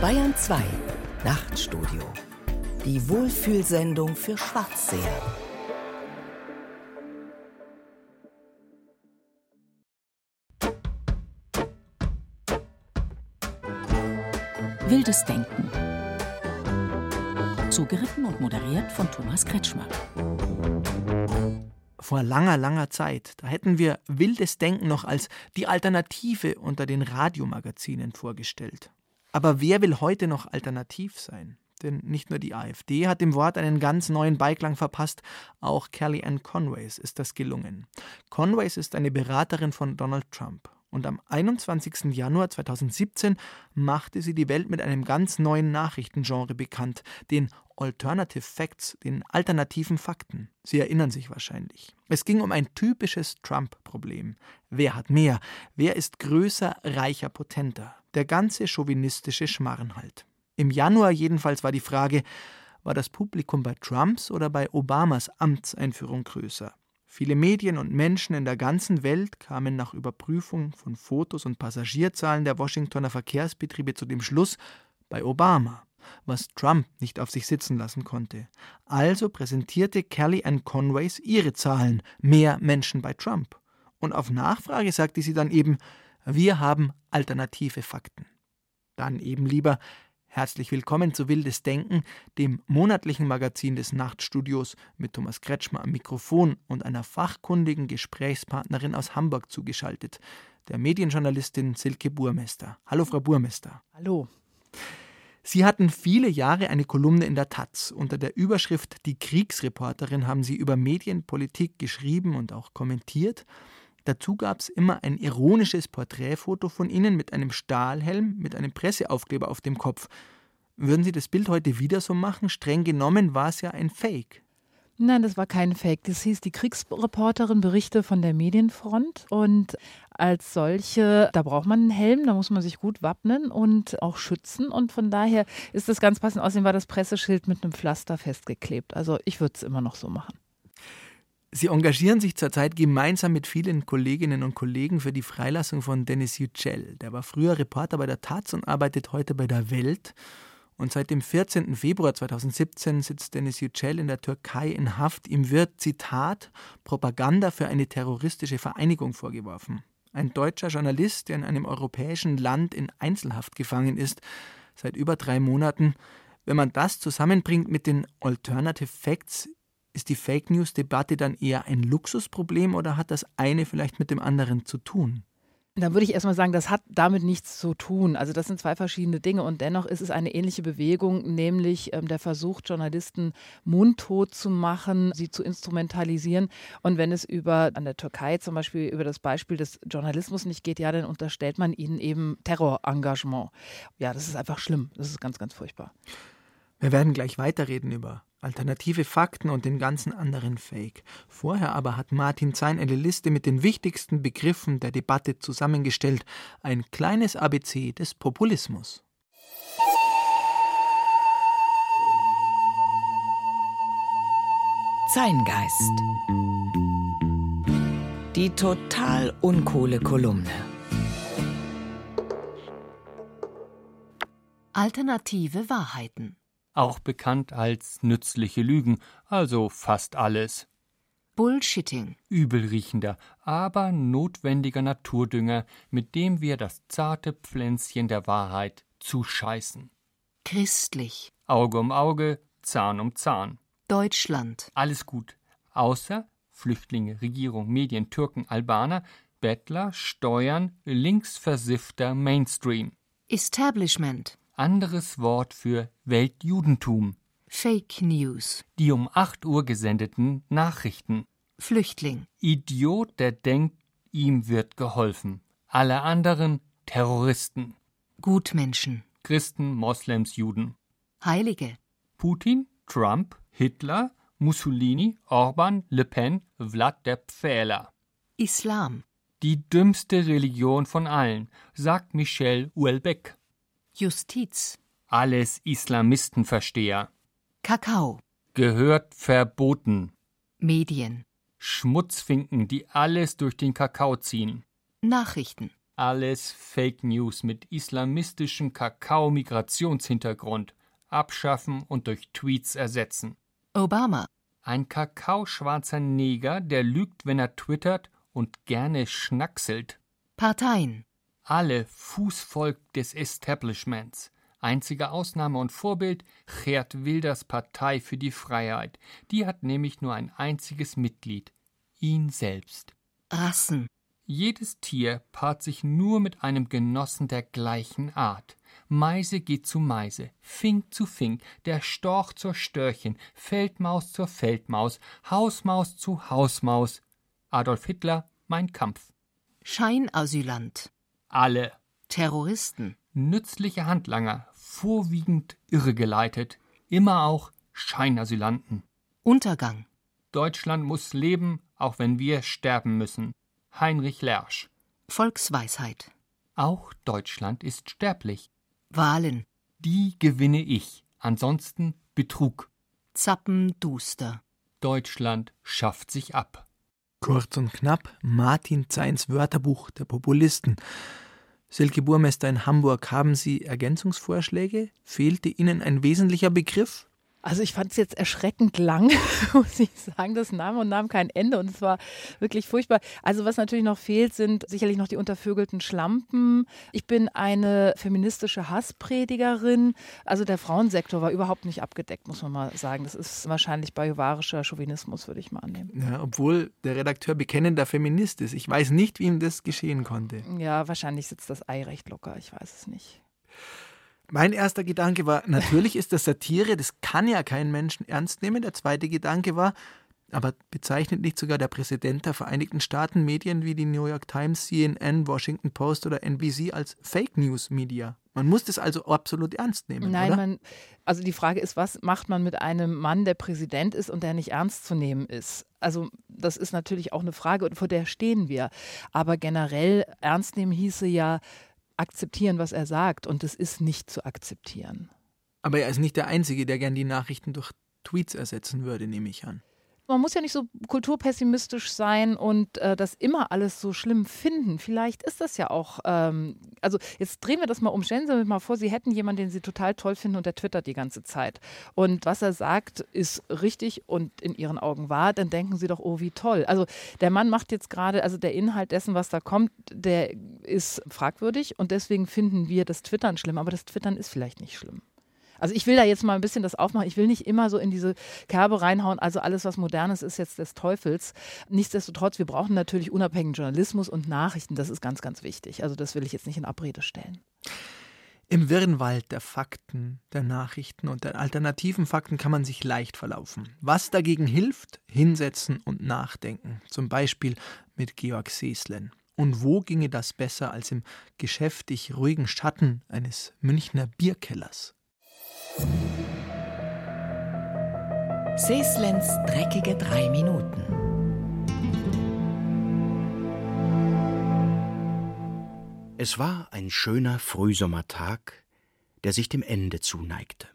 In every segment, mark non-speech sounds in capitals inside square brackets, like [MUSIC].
Bayern 2 Nachtstudio. Die Wohlfühlsendung für Schwarzseher. Wildes Denken. Zugeritten und moderiert von Thomas Kretschmer. Vor langer, langer Zeit, da hätten wir wildes Denken noch als die Alternative unter den Radiomagazinen vorgestellt. Aber wer will heute noch alternativ sein? Denn nicht nur die AfD hat dem Wort einen ganz neuen Beiklang verpasst, auch Kellyanne Conways ist das gelungen. Conways ist eine Beraterin von Donald Trump und am 21. Januar 2017 machte sie die Welt mit einem ganz neuen Nachrichtengenre bekannt, den Alternative Facts, den alternativen Fakten. Sie erinnern sich wahrscheinlich. Es ging um ein typisches Trump-Problem. Wer hat mehr? Wer ist größer, reicher, potenter? Der ganze chauvinistische Schmarren halt. Im Januar jedenfalls war die Frage, war das Publikum bei Trumps oder bei Obamas Amtseinführung größer? Viele Medien und Menschen in der ganzen Welt kamen nach Überprüfung von Fotos und Passagierzahlen der Washingtoner Verkehrsbetriebe zu dem Schluss bei Obama, was Trump nicht auf sich sitzen lassen konnte. Also präsentierte Kelly Ann Conways ihre Zahlen, mehr Menschen bei Trump. Und auf Nachfrage sagte sie dann eben, wir haben alternative Fakten. Dann eben lieber Herzlich willkommen zu Wildes Denken, dem monatlichen Magazin des Nachtstudios mit Thomas Kretschmer am Mikrofon und einer fachkundigen Gesprächspartnerin aus Hamburg zugeschaltet, der Medienjournalistin Silke Burmester. Hallo, Frau Burmester. Hallo. Sie hatten viele Jahre eine Kolumne in der Taz. Unter der Überschrift Die Kriegsreporterin haben Sie über Medienpolitik geschrieben und auch kommentiert. Dazu gab es immer ein ironisches Porträtfoto von Ihnen mit einem Stahlhelm, mit einem Presseaufkleber auf dem Kopf. Würden Sie das Bild heute wieder so machen? Streng genommen war es ja ein Fake. Nein, das war kein Fake. Das hieß die Kriegsreporterin Berichte von der Medienfront. Und als solche, da braucht man einen Helm, da muss man sich gut wappnen und auch schützen. Und von daher ist das ganz passend. Außerdem war das Presseschild mit einem Pflaster festgeklebt. Also ich würde es immer noch so machen. Sie engagieren sich zurzeit gemeinsam mit vielen Kolleginnen und Kollegen für die Freilassung von Dennis Yücel. Der war früher Reporter bei der Taz und arbeitet heute bei der Welt. Und seit dem 14. Februar 2017 sitzt Dennis Yücel in der Türkei in Haft. Ihm wird, Zitat, Propaganda für eine terroristische Vereinigung vorgeworfen. Ein deutscher Journalist, der in einem europäischen Land in Einzelhaft gefangen ist, seit über drei Monaten. Wenn man das zusammenbringt mit den Alternative Facts, ist die Fake News-Debatte dann eher ein Luxusproblem oder hat das eine vielleicht mit dem anderen zu tun? Da würde ich erstmal sagen, das hat damit nichts zu tun. Also das sind zwei verschiedene Dinge und dennoch ist es eine ähnliche Bewegung, nämlich ähm, der Versuch, Journalisten mundtot zu machen, sie zu instrumentalisieren. Und wenn es über an der Türkei zum Beispiel über das Beispiel des Journalismus nicht geht, ja, dann unterstellt man ihnen eben Terrorengagement. Ja, das ist einfach schlimm. Das ist ganz, ganz furchtbar. Wir werden gleich weiterreden über alternative Fakten und den ganzen anderen Fake. Vorher aber hat Martin Zein eine Liste mit den wichtigsten Begriffen der Debatte zusammengestellt. Ein kleines ABC des Populismus. Zeingeist. Die total uncoole Kolumne. Alternative Wahrheiten auch bekannt als nützliche Lügen, also fast alles. Bullshitting. Übelriechender, aber notwendiger Naturdünger, mit dem wir das zarte Pflänzchen der Wahrheit zuscheißen. Christlich. Auge um Auge, Zahn um Zahn. Deutschland. Alles gut. Außer Flüchtlinge, Regierung, Medien, Türken, Albaner, Bettler, Steuern, linksversiffter Mainstream. Establishment anderes Wort für Weltjudentum. Fake News. Die um 8 Uhr gesendeten Nachrichten. Flüchtling. Idiot, der denkt, ihm wird geholfen. Alle anderen Terroristen. Gutmenschen. Christen, Moslems, Juden. Heilige. Putin, Trump, Hitler, Mussolini, Orban, Le Pen, Vlad der Pfähler. Islam. Die dümmste Religion von allen, sagt Michel Houellebecq. Justiz. Alles Islamistenversteher. Kakao. Gehört verboten. Medien. Schmutzfinken, die alles durch den Kakao ziehen. Nachrichten. Alles Fake News mit islamistischem Kakao-Migrationshintergrund. Abschaffen und durch Tweets ersetzen. Obama. Ein kakaoschwarzer Neger, der lügt, wenn er twittert und gerne schnackselt. Parteien. Alle Fußvolk des Establishments. Einzige Ausnahme und Vorbild Gerd Wilders Partei für die Freiheit. Die hat nämlich nur ein einziges Mitglied. Ihn selbst. Rassen. Jedes Tier paart sich nur mit einem Genossen der gleichen Art. Meise geht zu Meise, Fink zu Fink, der Storch zur Störchen, Feldmaus zur Feldmaus, Hausmaus zu Hausmaus. Adolf Hitler, mein Kampf. Scheinasylant. Alle. Terroristen. Nützliche Handlanger, vorwiegend irregeleitet, immer auch Scheinasylanten. Untergang. Deutschland muss leben, auch wenn wir sterben müssen. Heinrich Lersch. Volksweisheit. Auch Deutschland ist sterblich. Wahlen. Die gewinne ich, ansonsten Betrug. Zappenduster. Deutschland schafft sich ab. Kurz und knapp Martin Zeins Wörterbuch der Populisten. Silke Burmester in Hamburg, haben Sie Ergänzungsvorschläge? Fehlte Ihnen ein wesentlicher Begriff? Also ich fand es jetzt erschreckend lang, [LAUGHS] muss ich sagen. Das nahm und nahm kein Ende und es war wirklich furchtbar. Also was natürlich noch fehlt, sind sicherlich noch die untervögelten Schlampen. Ich bin eine feministische Hasspredigerin. Also der Frauensektor war überhaupt nicht abgedeckt, muss man mal sagen. Das ist wahrscheinlich bajuwarischer Chauvinismus, würde ich mal annehmen. Ja, obwohl der Redakteur bekennender Feminist ist. Ich weiß nicht, wie ihm das geschehen konnte. Ja, wahrscheinlich sitzt das Ei recht locker. Ich weiß es nicht. Mein erster Gedanke war, natürlich ist das Satire, das kann ja kein Menschen ernst nehmen. Der zweite Gedanke war, aber bezeichnet nicht sogar der Präsident der Vereinigten Staaten Medien wie die New York Times, CNN, Washington Post oder NBC als Fake News Media? Man muss das also absolut ernst nehmen. Nein, oder? man, also die Frage ist, was macht man mit einem Mann, der Präsident ist und der nicht ernst zu nehmen ist? Also das ist natürlich auch eine Frage und vor der stehen wir. Aber generell ernst nehmen hieße ja, akzeptieren, was er sagt. Und es ist nicht zu akzeptieren. Aber er ist nicht der Einzige, der gern die Nachrichten durch Tweets ersetzen würde, nehme ich an. Man muss ja nicht so kulturpessimistisch sein und äh, das immer alles so schlimm finden. Vielleicht ist das ja auch, ähm, also jetzt drehen wir das mal um. Stellen Sie sich mal vor, Sie hätten jemanden, den Sie total toll finden und der twittert die ganze Zeit. Und was er sagt, ist richtig und in Ihren Augen wahr, dann denken Sie doch, oh, wie toll. Also der Mann macht jetzt gerade, also der Inhalt dessen, was da kommt, der ist fragwürdig und deswegen finden wir das Twittern schlimm, aber das Twittern ist vielleicht nicht schlimm. Also ich will da jetzt mal ein bisschen das aufmachen. Ich will nicht immer so in diese Kerbe reinhauen. Also alles, was modernes ist, jetzt des Teufels. Nichtsdestotrotz, wir brauchen natürlich unabhängigen Journalismus und Nachrichten. Das ist ganz, ganz wichtig. Also das will ich jetzt nicht in Abrede stellen. Im Wirrenwald der Fakten, der Nachrichten und der alternativen Fakten kann man sich leicht verlaufen. Was dagegen hilft? Hinsetzen und nachdenken. Zum Beispiel mit Georg Seeslen. Und wo ginge das besser als im geschäftig ruhigen Schatten eines Münchner Bierkellers? Seslens dreckige drei Minuten. Es war ein schöner Frühsommertag, der sich dem Ende zuneigte.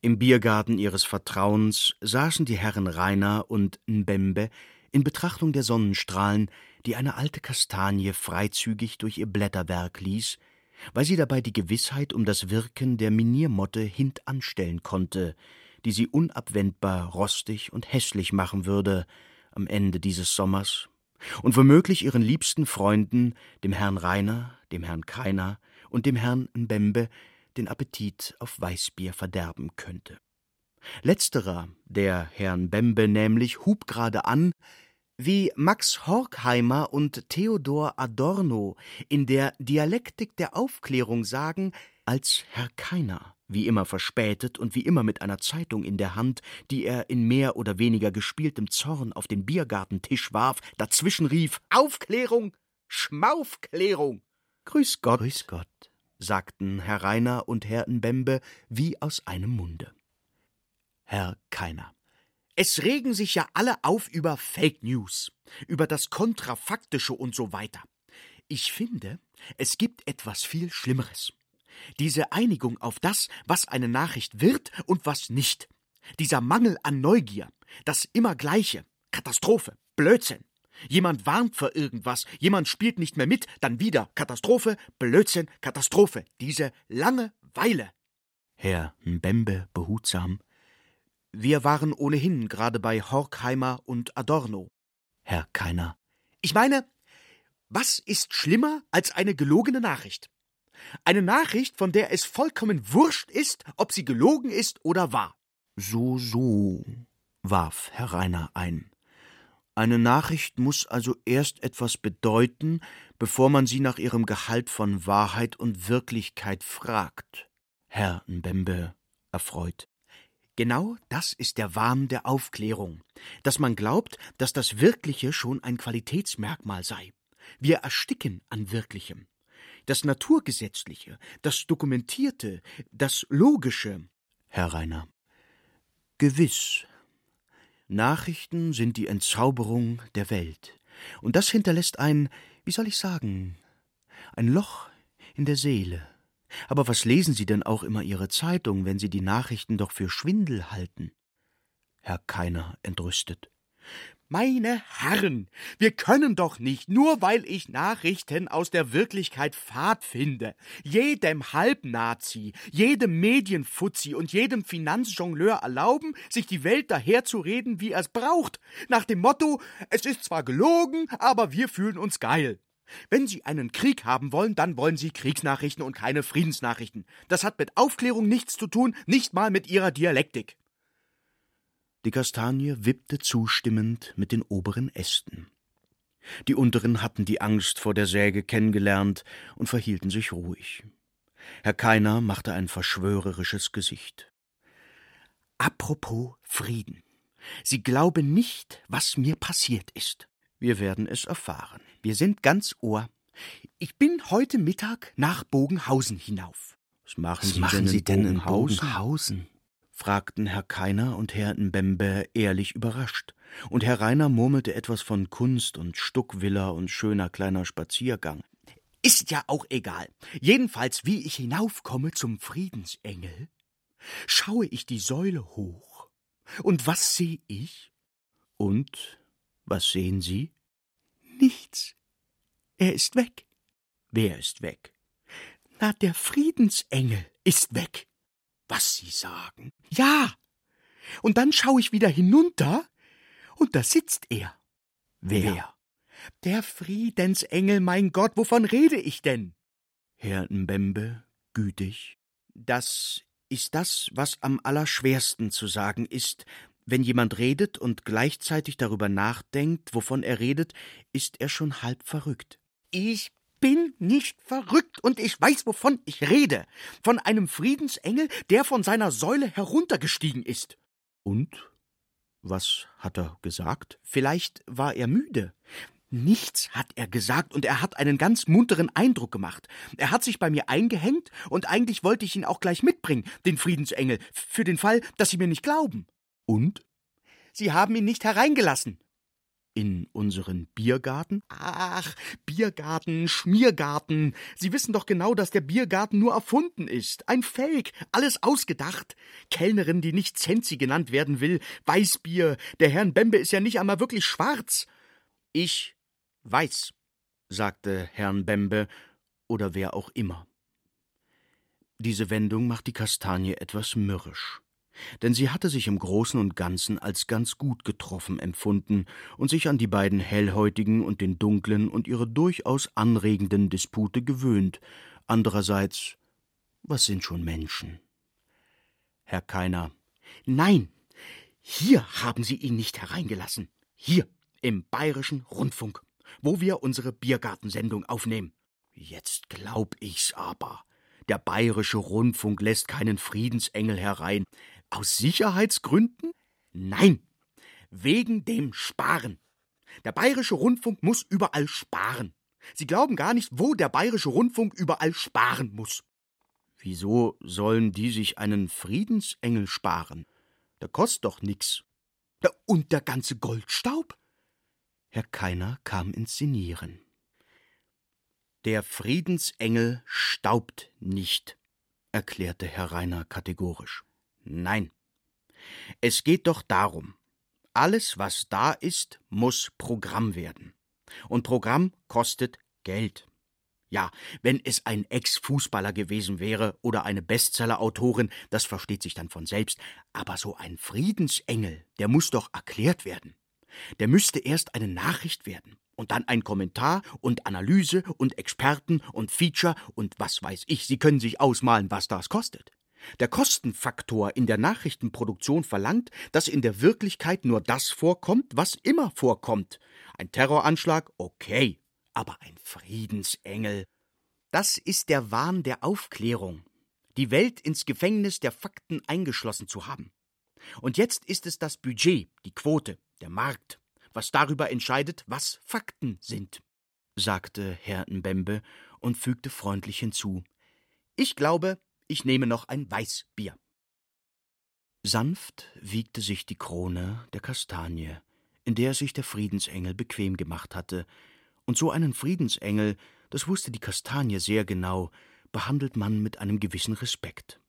Im Biergarten ihres Vertrauens saßen die Herren Rainer und Nbembe in Betrachtung der Sonnenstrahlen, die eine alte Kastanie freizügig durch ihr Blätterwerk ließ, weil sie dabei die Gewissheit um das Wirken der Miniermotte hintanstellen konnte, die sie unabwendbar rostig und hässlich machen würde am Ende dieses Sommers und womöglich ihren liebsten Freunden, dem Herrn Rainer, dem Herrn Kreiner und dem Herrn Mbembe, den Appetit auf Weißbier verderben könnte. Letzterer, der Herrn Bembe nämlich, hub gerade an, wie Max Horkheimer und Theodor Adorno in der Dialektik der Aufklärung sagen, als Herr Keiner, wie immer verspätet und wie immer mit einer Zeitung in der Hand, die er in mehr oder weniger gespieltem Zorn auf den Biergartentisch warf, dazwischen rief Aufklärung, Schmaufklärung. Grüß Gott, grüß Gott, sagten Herr Rainer und Herr Nbembe wie aus einem Munde. Herr Keiner. Es regen sich ja alle auf über Fake News, über das Kontrafaktische und so weiter. Ich finde, es gibt etwas viel Schlimmeres. Diese Einigung auf das, was eine Nachricht wird und was nicht. Dieser Mangel an Neugier, das immer Gleiche, Katastrophe, Blödsinn. Jemand warnt vor irgendwas, jemand spielt nicht mehr mit, dann wieder Katastrophe, Blödsinn, Katastrophe. Diese Langeweile. Herr Mbembe behutsam. Wir waren ohnehin gerade bei Horkheimer und Adorno. Herr Keiner. Ich meine, was ist schlimmer als eine gelogene Nachricht? Eine Nachricht, von der es vollkommen wurscht ist, ob sie gelogen ist oder wahr. So, so, warf Herr Rainer ein. Eine Nachricht muss also erst etwas bedeuten, bevor man sie nach ihrem Gehalt von Wahrheit und Wirklichkeit fragt. Herr Mbembe erfreut. Genau das ist der Wahn der Aufklärung, dass man glaubt, dass das Wirkliche schon ein Qualitätsmerkmal sei. Wir ersticken an Wirklichem. Das Naturgesetzliche, das Dokumentierte, das Logische. Herr Rainer. Gewiss. Nachrichten sind die Entzauberung der Welt. Und das hinterlässt ein, wie soll ich sagen, ein Loch in der Seele. Aber was lesen Sie denn auch immer Ihre Zeitung, wenn Sie die Nachrichten doch für Schwindel halten? Herr Keiner entrüstet. Meine Herren, wir können doch nicht, nur weil ich Nachrichten aus der Wirklichkeit fad finde, jedem Halbnazi, jedem Medienfuzzi und jedem Finanzjongleur erlauben, sich die Welt daherzureden, wie er es braucht, nach dem Motto, es ist zwar gelogen, aber wir fühlen uns geil. Wenn Sie einen Krieg haben wollen, dann wollen Sie Kriegsnachrichten und keine Friedensnachrichten. Das hat mit Aufklärung nichts zu tun, nicht mal mit Ihrer Dialektik. Die Kastanie wippte zustimmend mit den oberen Ästen. Die unteren hatten die Angst vor der Säge kennengelernt und verhielten sich ruhig. Herr Keiner machte ein verschwörerisches Gesicht. Apropos Frieden. Sie glauben nicht, was mir passiert ist. Wir werden es erfahren. Wir sind ganz Ohr. Ich bin heute Mittag nach Bogenhausen hinauf. Was machen, was Sie, machen denn Sie, denn in Bogenhausen? Bogenhausen? fragten Herr Keiner und Herr Mbembe ehrlich überrascht, und Herr Rainer murmelte etwas von Kunst und Stuckvilla und schöner kleiner Spaziergang. Ist ja auch egal. Jedenfalls, wie ich hinaufkomme zum Friedensengel, schaue ich die Säule hoch. Und was sehe ich? Und was sehen Sie? Nichts. Er ist weg. Wer ist weg? Na, der Friedensengel ist weg. Was Sie sagen? Ja. Und dann schaue ich wieder hinunter, und da sitzt er. Wer? Wer? Der Friedensengel, mein Gott, wovon rede ich denn? Herr Mbembe, gütig. Das ist das, was am allerschwersten zu sagen ist. Wenn jemand redet und gleichzeitig darüber nachdenkt, wovon er redet, ist er schon halb verrückt. Ich bin nicht verrückt und ich weiß, wovon ich rede. Von einem Friedensengel, der von seiner Säule heruntergestiegen ist. Und? Was hat er gesagt? Vielleicht war er müde. Nichts hat er gesagt, und er hat einen ganz munteren Eindruck gemacht. Er hat sich bei mir eingehängt, und eigentlich wollte ich ihn auch gleich mitbringen, den Friedensengel, für den Fall, dass Sie mir nicht glauben. Und? Sie haben ihn nicht hereingelassen. In unseren Biergarten? Ach, Biergarten, Schmiergarten. Sie wissen doch genau, dass der Biergarten nur erfunden ist. Ein Fake, alles ausgedacht. Kellnerin, die nicht Zenzi genannt werden will, Weißbier. Der Herrn Bembe ist ja nicht einmal wirklich schwarz. Ich weiß, sagte Herrn Bembe oder wer auch immer. Diese Wendung macht die Kastanie etwas mürrisch denn sie hatte sich im Großen und Ganzen als ganz gut getroffen empfunden und sich an die beiden Hellhäutigen und den Dunklen und ihre durchaus anregenden Dispute gewöhnt. Andererseits, was sind schon Menschen? Herr Keiner. Nein, hier haben Sie ihn nicht hereingelassen. Hier, im Bayerischen Rundfunk, wo wir unsere Biergartensendung aufnehmen. Jetzt glaub ich's aber. Der Bayerische Rundfunk lässt keinen Friedensengel herein. Aus Sicherheitsgründen? Nein, wegen dem Sparen. Der Bayerische Rundfunk muss überall sparen. Sie glauben gar nicht, wo der Bayerische Rundfunk überall sparen muss. Wieso sollen die sich einen Friedensengel sparen? Der kostet doch nix. Und der ganze Goldstaub? Herr Keiner kam ins Sinieren. Der Friedensengel staubt nicht, erklärte Herr Rainer kategorisch. Nein. Es geht doch darum, Alles, was da ist, muss Programm werden. Und Programm kostet Geld. Ja, wenn es ein Ex-Fußballer gewesen wäre oder eine Bestseller-Autorin, das versteht sich dann von selbst. Aber so ein Friedensengel, der muss doch erklärt werden. Der müsste erst eine Nachricht werden und dann ein Kommentar und Analyse und Experten und Feature und was weiß ich. Sie können sich ausmalen, was das kostet. Der Kostenfaktor in der Nachrichtenproduktion verlangt, dass in der Wirklichkeit nur das vorkommt, was immer vorkommt. Ein Terroranschlag, okay, aber ein Friedensengel. Das ist der Wahn der Aufklärung, die Welt ins Gefängnis der Fakten eingeschlossen zu haben. Und jetzt ist es das Budget, die Quote, der Markt, was darüber entscheidet, was Fakten sind, sagte Herr Mbembe und fügte freundlich hinzu. Ich glaube, ich nehme noch ein Weißbier. Sanft wiegte sich die Krone der Kastanie, in der sich der Friedensengel bequem gemacht hatte, und so einen Friedensengel, das wusste die Kastanie sehr genau, behandelt man mit einem gewissen Respekt.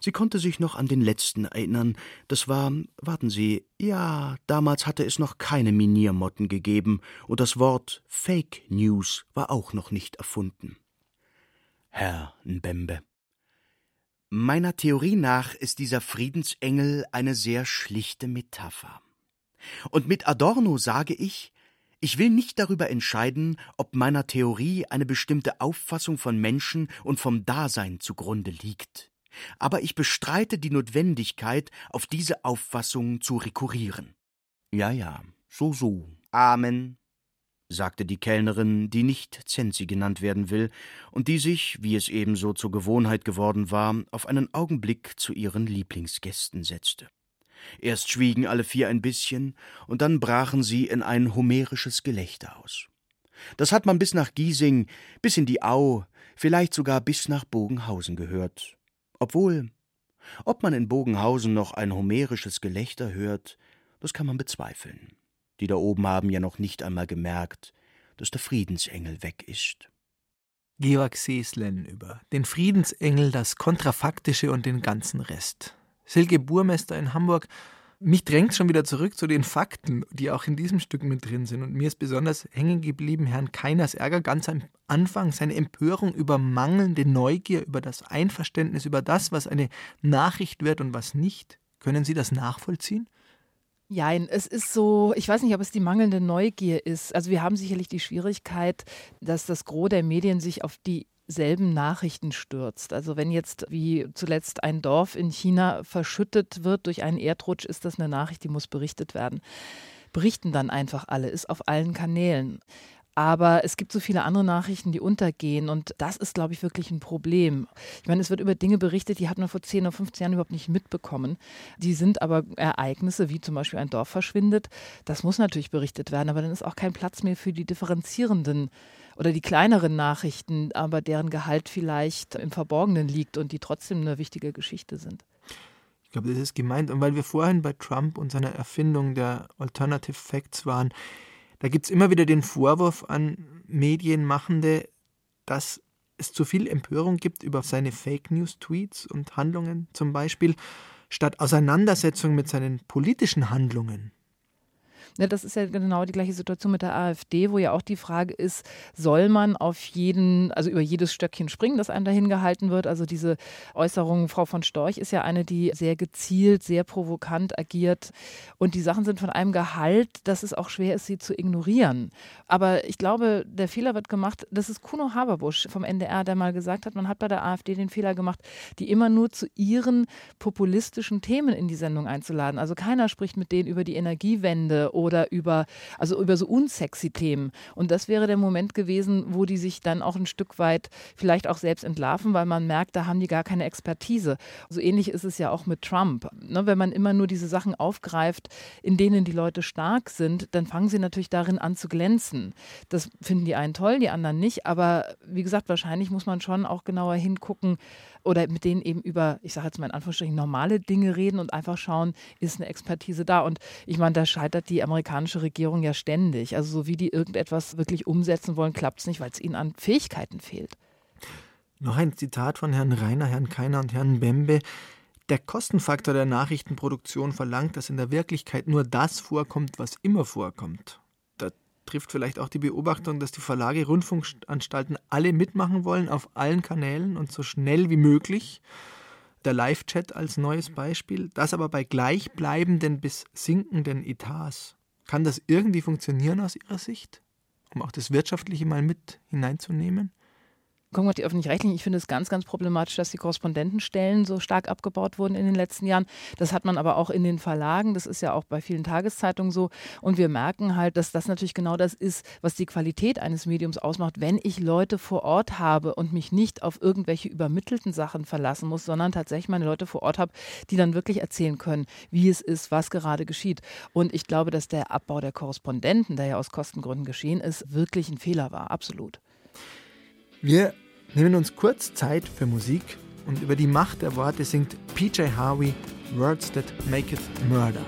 Sie konnte sich noch an den letzten erinnern, das war, warten Sie, ja, damals hatte es noch keine Miniermotten gegeben, und das Wort Fake News war auch noch nicht erfunden. Herr Nbembe. Meiner Theorie nach ist dieser Friedensengel eine sehr schlichte Metapher. Und mit Adorno sage ich, ich will nicht darüber entscheiden, ob meiner Theorie eine bestimmte Auffassung von Menschen und vom Dasein zugrunde liegt. Aber ich bestreite die Notwendigkeit, auf diese Auffassung zu rekurrieren. Ja, ja, so, so. Amen, sagte die Kellnerin, die nicht Zenzi genannt werden will und die sich, wie es ebenso zur Gewohnheit geworden war, auf einen Augenblick zu ihren Lieblingsgästen setzte. Erst schwiegen alle vier ein bisschen, und dann brachen sie in ein homerisches Gelächter aus. Das hat man bis nach Giesing, bis in die Au, vielleicht sogar bis nach Bogenhausen gehört. Obwohl, ob man in Bogenhausen noch ein homerisches Gelächter hört, das kann man bezweifeln. Die da oben haben ja noch nicht einmal gemerkt, dass der Friedensengel weg ist. Georg Seeslen über den Friedensengel, das Kontrafaktische und den ganzen Rest. Silke Burmester in Hamburg. Mich drängt schon wieder zurück zu den Fakten, die auch in diesem Stück mit drin sind. Und mir ist besonders hängen geblieben Herrn Keiners Ärger ganz am Anfang, seine Empörung über mangelnde Neugier, über das Einverständnis, über das, was eine Nachricht wird und was nicht. Können Sie das nachvollziehen? Jein, es ist so, ich weiß nicht, ob es die mangelnde Neugier ist. Also wir haben sicherlich die Schwierigkeit, dass das Gros der Medien sich auf die selben Nachrichten stürzt. Also wenn jetzt wie zuletzt ein Dorf in China verschüttet wird durch einen Erdrutsch, ist das eine Nachricht, die muss berichtet werden. Berichten dann einfach alle, ist auf allen Kanälen. Aber es gibt so viele andere Nachrichten, die untergehen. Und das ist, glaube ich, wirklich ein Problem. Ich meine, es wird über Dinge berichtet, die hat man vor 10 oder 15 Jahren überhaupt nicht mitbekommen. Die sind aber Ereignisse, wie zum Beispiel ein Dorf verschwindet. Das muss natürlich berichtet werden. Aber dann ist auch kein Platz mehr für die differenzierenden oder die kleineren Nachrichten, aber deren Gehalt vielleicht im Verborgenen liegt und die trotzdem eine wichtige Geschichte sind. Ich glaube, das ist gemeint. Und weil wir vorhin bei Trump und seiner Erfindung der Alternative Facts waren, da gibt es immer wieder den Vorwurf an Medienmachende, dass es zu viel Empörung gibt über seine Fake News-Tweets und Handlungen zum Beispiel, statt Auseinandersetzung mit seinen politischen Handlungen. Ne, das ist ja genau die gleiche Situation mit der AfD, wo ja auch die Frage ist, soll man auf jeden, also über jedes Stöckchen springen, das einem dahin gehalten wird? Also diese Äußerung, Frau von Storch ist ja eine, die sehr gezielt, sehr provokant agiert. Und die Sachen sind von einem Gehalt, dass es auch schwer ist, sie zu ignorieren. Aber ich glaube, der Fehler wird gemacht, das ist Kuno Haberbusch vom NDR, der mal gesagt hat, man hat bei der AfD den Fehler gemacht, die immer nur zu ihren populistischen Themen in die Sendung einzuladen. Also keiner spricht mit denen über die Energiewende oder über, also über so unsexy Themen. Und das wäre der Moment gewesen, wo die sich dann auch ein Stück weit vielleicht auch selbst entlarven, weil man merkt, da haben die gar keine Expertise. So ähnlich ist es ja auch mit Trump. Ne, wenn man immer nur diese Sachen aufgreift, in denen die Leute stark sind, dann fangen sie natürlich darin an zu glänzen. Das finden die einen toll, die anderen nicht. Aber wie gesagt, wahrscheinlich muss man schon auch genauer hingucken, oder mit denen eben über, ich sage jetzt mal in Anführungsstrichen, normale Dinge reden und einfach schauen, ist eine Expertise da. Und ich meine, da scheitert die amerikanische Regierung ja ständig. Also so wie die irgendetwas wirklich umsetzen wollen, klappt es nicht, weil es ihnen an Fähigkeiten fehlt. Noch ein Zitat von Herrn Rainer, Herrn Keiner und Herrn Bembe. Der Kostenfaktor der Nachrichtenproduktion verlangt, dass in der Wirklichkeit nur das vorkommt, was immer vorkommt. Da trifft vielleicht auch die Beobachtung, dass die Verlage, Rundfunkanstalten alle mitmachen wollen auf allen Kanälen und so schnell wie möglich. Der Live-Chat als neues Beispiel, das aber bei gleichbleibenden bis sinkenden Etats. Kann das irgendwie funktionieren aus Ihrer Sicht? Um auch das Wirtschaftliche mal mit hineinzunehmen? Gucken wir die öffentlich-rechtlichen. Ich finde es ganz, ganz problematisch, dass die Korrespondentenstellen so stark abgebaut wurden in den letzten Jahren. Das hat man aber auch in den Verlagen. Das ist ja auch bei vielen Tageszeitungen so. Und wir merken halt, dass das natürlich genau das ist, was die Qualität eines Mediums ausmacht, wenn ich Leute vor Ort habe und mich nicht auf irgendwelche übermittelten Sachen verlassen muss, sondern tatsächlich meine Leute vor Ort habe, die dann wirklich erzählen können, wie es ist, was gerade geschieht. Und ich glaube, dass der Abbau der Korrespondenten, der ja aus Kostengründen geschehen ist, wirklich ein Fehler war. Absolut. Wir nehmen uns kurz Zeit für Musik und über die Macht der Worte singt PJ Harvey Words That Maketh Murder.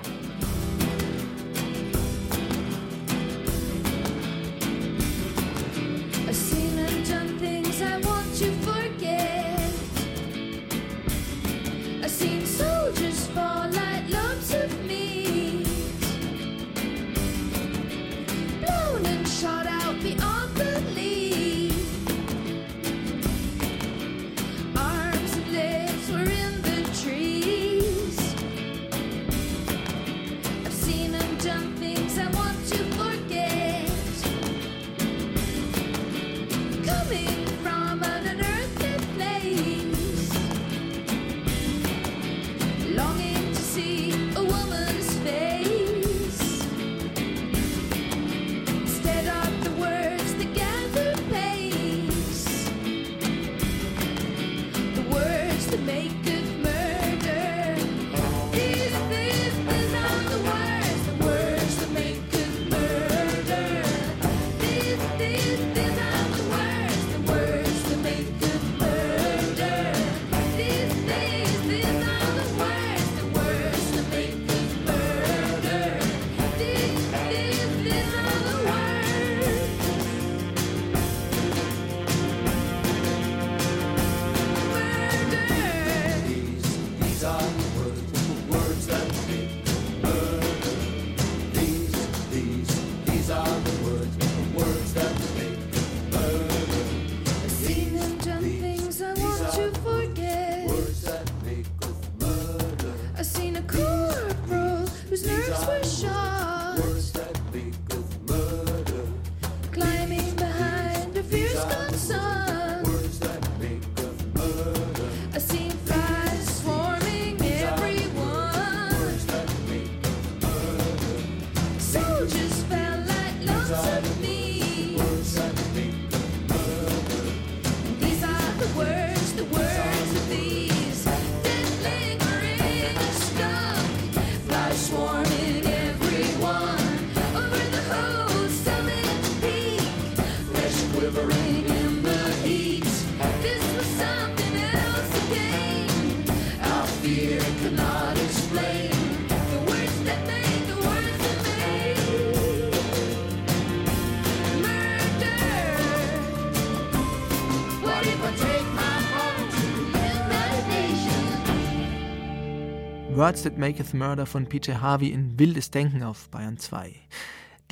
Words That Maketh Murder von PJ Harvey in Wildes Denken auf Bayern 2.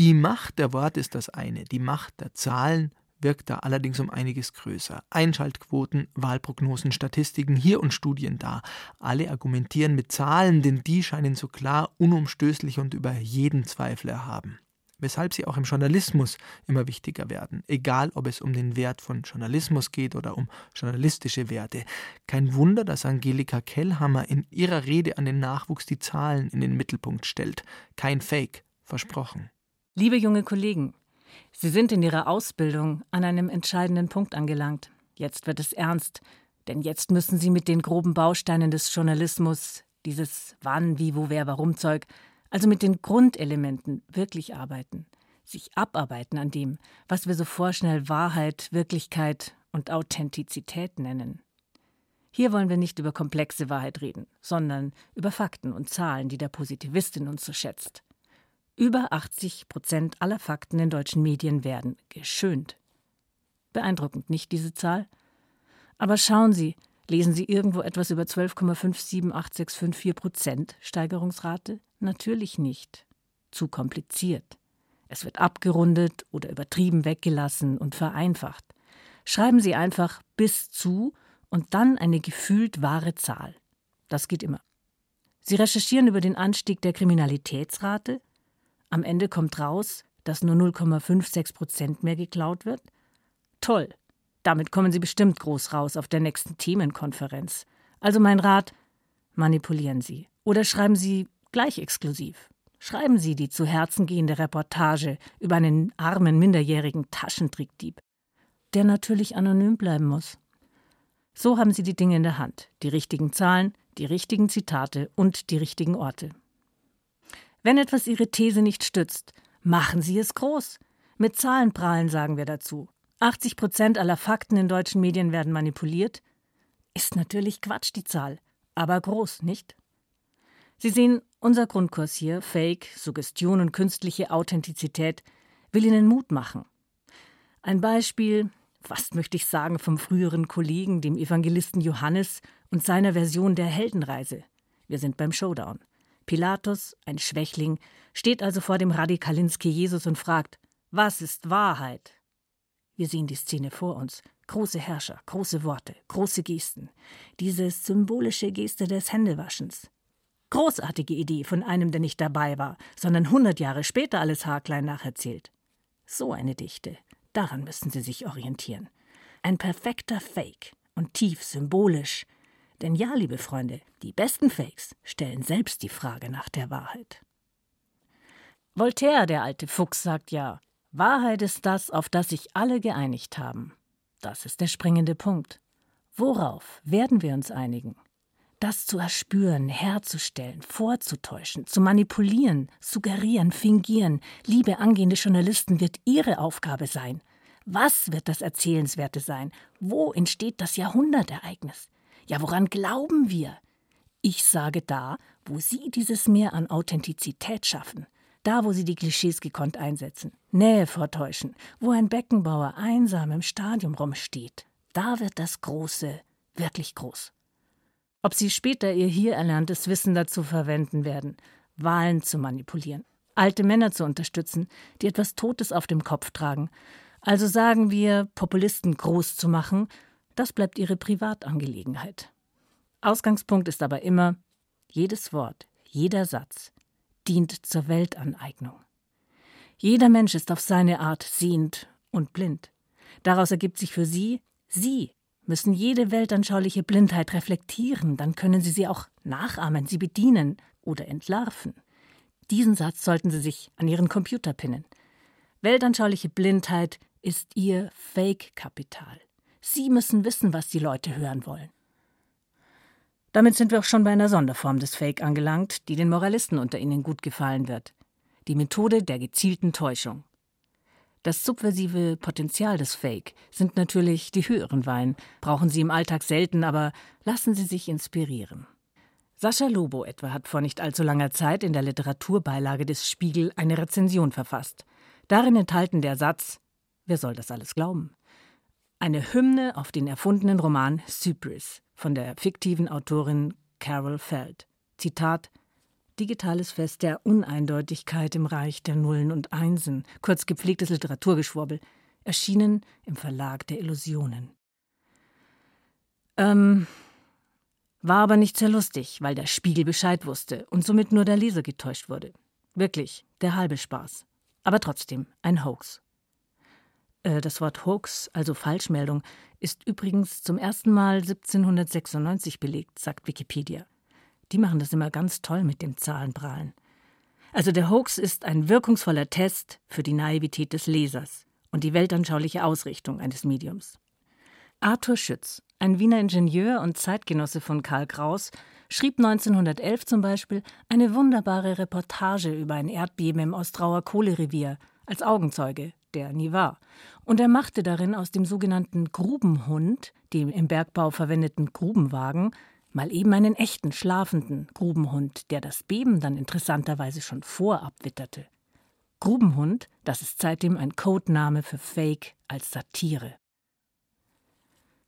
Die Macht der Worte ist das eine, die Macht der Zahlen wirkt da allerdings um einiges größer. Einschaltquoten, Wahlprognosen, Statistiken hier und Studien da. Alle argumentieren mit Zahlen, denn die scheinen so klar, unumstößlich und über jeden Zweifel erhaben weshalb sie auch im Journalismus immer wichtiger werden, egal ob es um den Wert von Journalismus geht oder um journalistische Werte. Kein Wunder, dass Angelika Kellhammer in ihrer Rede an den Nachwuchs die Zahlen in den Mittelpunkt stellt. Kein Fake, versprochen. Liebe junge Kollegen, Sie sind in Ihrer Ausbildung an einem entscheidenden Punkt angelangt. Jetzt wird es ernst, denn jetzt müssen Sie mit den groben Bausteinen des Journalismus, dieses Wann, wie, wo, wer, warum Zeug, also mit den Grundelementen wirklich arbeiten, sich abarbeiten an dem, was wir so vorschnell Wahrheit, Wirklichkeit und Authentizität nennen. Hier wollen wir nicht über komplexe Wahrheit reden, sondern über Fakten und Zahlen, die der Positivist in uns so schätzt. Über 80 Prozent aller Fakten in deutschen Medien werden geschönt. Beeindruckend, nicht diese Zahl? Aber schauen Sie, Lesen Sie irgendwo etwas über 12,578654 Prozent Steigerungsrate? Natürlich nicht. Zu kompliziert. Es wird abgerundet oder übertrieben weggelassen und vereinfacht. Schreiben Sie einfach bis zu und dann eine gefühlt wahre Zahl. Das geht immer. Sie recherchieren über den Anstieg der Kriminalitätsrate. Am Ende kommt raus, dass nur 0,56 Prozent mehr geklaut wird. Toll. Damit kommen Sie bestimmt groß raus auf der nächsten Themenkonferenz. Also mein Rat: manipulieren Sie. Oder schreiben Sie gleich exklusiv. Schreiben Sie die zu Herzen gehende Reportage über einen armen minderjährigen Taschentrickdieb, der natürlich anonym bleiben muss. So haben Sie die Dinge in der Hand, die richtigen Zahlen, die richtigen Zitate und die richtigen Orte. Wenn etwas Ihre These nicht stützt, machen Sie es groß. Mit Zahlen prahlen sagen wir dazu. 80 Prozent aller Fakten in deutschen Medien werden manipuliert. Ist natürlich Quatsch, die Zahl, aber groß, nicht? Sie sehen, unser Grundkurs hier, Fake, Suggestion und künstliche Authentizität, will Ihnen Mut machen. Ein Beispiel, fast möchte ich sagen, vom früheren Kollegen, dem Evangelisten Johannes und seiner Version der Heldenreise. Wir sind beim Showdown. Pilatus, ein Schwächling, steht also vor dem Radikalinski Jesus und fragt: Was ist Wahrheit? Wir sehen die Szene vor uns. Große Herrscher, große Worte, große Gesten. Diese symbolische Geste des Händewaschens. Großartige Idee von einem, der nicht dabei war, sondern hundert Jahre später alles haarklein nacherzählt. So eine Dichte, daran müssen Sie sich orientieren. Ein perfekter Fake und tief symbolisch. Denn ja, liebe Freunde, die besten Fakes stellen selbst die Frage nach der Wahrheit. Voltaire, der alte Fuchs, sagt ja, Wahrheit ist das, auf das sich alle geeinigt haben. Das ist der springende Punkt. Worauf werden wir uns einigen? Das zu erspüren, herzustellen, vorzutäuschen, zu manipulieren, suggerieren, fingieren, liebe angehende Journalisten, wird Ihre Aufgabe sein. Was wird das Erzählenswerte sein? Wo entsteht das Jahrhundertereignis? Ja, woran glauben wir? Ich sage da, wo Sie dieses Mehr an Authentizität schaffen, da, wo sie die Klischees gekonnt einsetzen, Nähe vortäuschen, wo ein Beckenbauer einsam im Stadium rumsteht, da wird das Große wirklich groß. Ob sie später ihr hier erlerntes Wissen dazu verwenden werden, Wahlen zu manipulieren, alte Männer zu unterstützen, die etwas Totes auf dem Kopf tragen, also sagen wir, Populisten groß zu machen, das bleibt ihre Privatangelegenheit. Ausgangspunkt ist aber immer, jedes Wort, jeder Satz, dient zur Weltaneignung. Jeder Mensch ist auf seine Art sehend und blind. Daraus ergibt sich für Sie, Sie müssen jede weltanschauliche Blindheit reflektieren, dann können Sie sie auch nachahmen, sie bedienen oder entlarven. Diesen Satz sollten Sie sich an Ihren Computer pinnen. Weltanschauliche Blindheit ist Ihr Fake-Kapital. Sie müssen wissen, was die Leute hören wollen. Damit sind wir auch schon bei einer Sonderform des Fake angelangt, die den Moralisten unter Ihnen gut gefallen wird. Die Methode der gezielten Täuschung. Das subversive Potenzial des Fake sind natürlich die höheren Wein, brauchen Sie im Alltag selten, aber lassen Sie sich inspirieren. Sascha Lobo etwa hat vor nicht allzu langer Zeit in der Literaturbeilage des Spiegel eine Rezension verfasst. Darin enthalten der Satz Wer soll das alles glauben? Eine Hymne auf den erfundenen Roman Cyprus von der fiktiven Autorin Carol Feld. Zitat Digitales Fest der Uneindeutigkeit im Reich der Nullen und Einsen, kurz gepflegtes Literaturgeschwurbel, erschienen im Verlag der Illusionen. Ähm, war aber nicht sehr lustig, weil der Spiegel Bescheid wusste und somit nur der Leser getäuscht wurde. Wirklich, der halbe Spaß. Aber trotzdem ein Hoax. Äh, das Wort Hoax, also Falschmeldung, ist übrigens zum ersten Mal 1796 belegt, sagt Wikipedia. Die machen das immer ganz toll mit dem Zahlenprahlen. Also der Hoax ist ein wirkungsvoller Test für die Naivität des Lesers und die weltanschauliche Ausrichtung eines Mediums. Arthur Schütz, ein Wiener Ingenieur und Zeitgenosse von Karl Kraus, schrieb 1911 zum Beispiel eine wunderbare Reportage über ein Erdbeben im Ostrauer Kohlerevier als Augenzeuge, der nie war. Und er machte darin aus dem sogenannten Grubenhund, dem im Bergbau verwendeten Grubenwagen, mal eben einen echten schlafenden Grubenhund, der das Beben dann interessanterweise schon vorab witterte. Grubenhund, das ist seitdem ein Codename für Fake als Satire.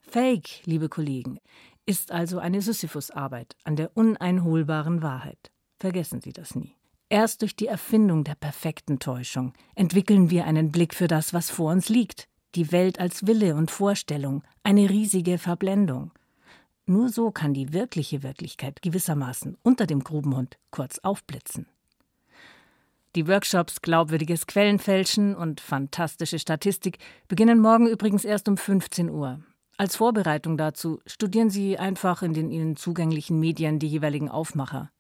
Fake, liebe Kollegen, ist also eine Sisyphusarbeit an der uneinholbaren Wahrheit. Vergessen Sie das nie. Erst durch die Erfindung der perfekten Täuschung entwickeln wir einen Blick für das, was vor uns liegt, die Welt als Wille und Vorstellung, eine riesige Verblendung. Nur so kann die wirkliche Wirklichkeit gewissermaßen unter dem Grubenhund kurz aufblitzen. Die Workshops Glaubwürdiges Quellenfälschen und Fantastische Statistik beginnen morgen übrigens erst um 15 Uhr. Als Vorbereitung dazu studieren Sie einfach in den Ihnen zugänglichen Medien die jeweiligen Aufmacher.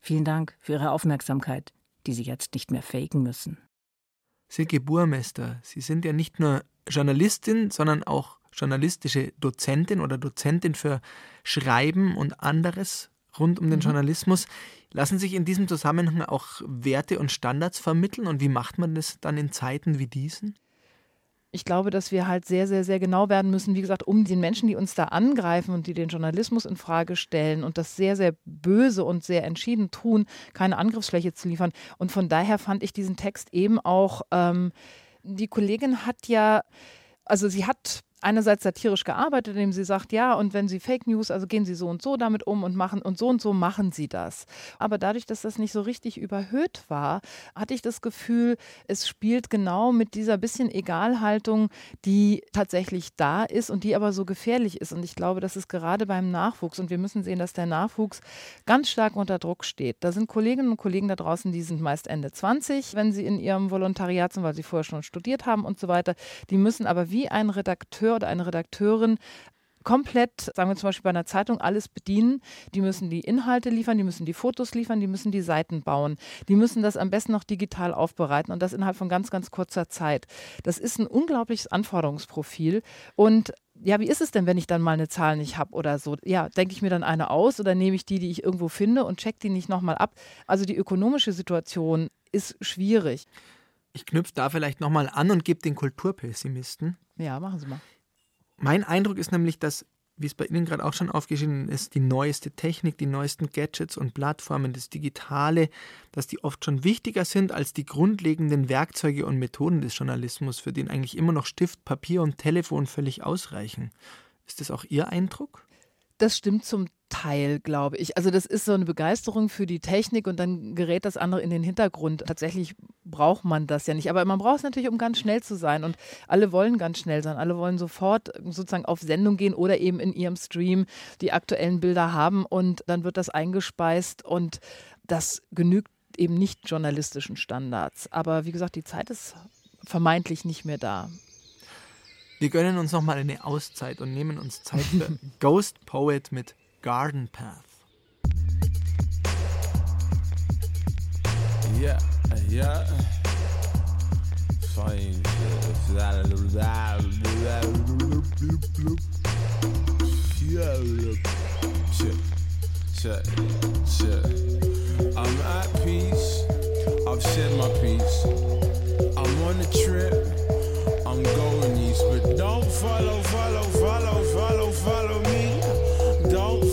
Vielen Dank für Ihre Aufmerksamkeit, die Sie jetzt nicht mehr faken müssen. Silke Burmester, Sie sind ja nicht nur Journalistin, sondern auch journalistische Dozentin oder Dozentin für Schreiben und anderes rund um den mhm. Journalismus. Lassen sich in diesem Zusammenhang auch Werte und Standards vermitteln und wie macht man das dann in Zeiten wie diesen? ich glaube, dass wir halt sehr, sehr, sehr genau werden müssen, wie gesagt, um den Menschen, die uns da angreifen und die den Journalismus in Frage stellen und das sehr, sehr böse und sehr entschieden tun, keine Angriffsfläche zu liefern. Und von daher fand ich diesen Text eben auch, ähm, die Kollegin hat ja, also sie hat einerseits satirisch gearbeitet, indem sie sagt, ja, und wenn Sie Fake News, also gehen Sie so und so damit um und machen und so und so machen Sie das. Aber dadurch, dass das nicht so richtig überhöht war, hatte ich das Gefühl, es spielt genau mit dieser bisschen Egalhaltung, die tatsächlich da ist und die aber so gefährlich ist. Und ich glaube, das ist gerade beim Nachwuchs und wir müssen sehen, dass der Nachwuchs ganz stark unter Druck steht. Da sind Kolleginnen und Kollegen da draußen, die sind meist Ende 20, wenn sie in ihrem Volontariat sind, weil sie vorher schon studiert haben und so weiter. Die müssen aber wie ein Redakteur oder eine Redakteurin komplett, sagen wir zum Beispiel bei einer Zeitung, alles bedienen. Die müssen die Inhalte liefern, die müssen die Fotos liefern, die müssen die Seiten bauen. Die müssen das am besten noch digital aufbereiten und das innerhalb von ganz, ganz kurzer Zeit. Das ist ein unglaubliches Anforderungsprofil. Und ja, wie ist es denn, wenn ich dann mal eine Zahl nicht habe oder so? Ja, denke ich mir dann eine aus oder nehme ich die, die ich irgendwo finde und check die nicht nochmal ab? Also die ökonomische Situation ist schwierig. Ich knüpfe da vielleicht nochmal an und gebe den Kulturpessimisten. Ja, machen Sie mal. Mein Eindruck ist nämlich, dass, wie es bei Ihnen gerade auch schon aufgeschrieben ist, die neueste Technik, die neuesten Gadgets und Plattformen, das Digitale, dass die oft schon wichtiger sind als die grundlegenden Werkzeuge und Methoden des Journalismus, für den eigentlich immer noch Stift, Papier und Telefon völlig ausreichen. Ist das auch Ihr Eindruck? Das stimmt zum Teil, glaube ich. Also das ist so eine Begeisterung für die Technik und dann gerät das andere in den Hintergrund. Tatsächlich braucht man das ja nicht. Aber man braucht es natürlich, um ganz schnell zu sein. Und alle wollen ganz schnell sein. Alle wollen sofort sozusagen auf Sendung gehen oder eben in ihrem Stream die aktuellen Bilder haben und dann wird das eingespeist und das genügt eben nicht journalistischen Standards. Aber wie gesagt, die Zeit ist vermeintlich nicht mehr da. Wir gönnen uns nochmal eine Auszeit und nehmen uns Zeit für [LAUGHS] Ghost Poet mit Garden Path. Yeah, yeah. Fine. I'm at peace. I've said my piece. I'm on a trip. I'm going east, but don't follow, follow, follow, follow, follow me. Don't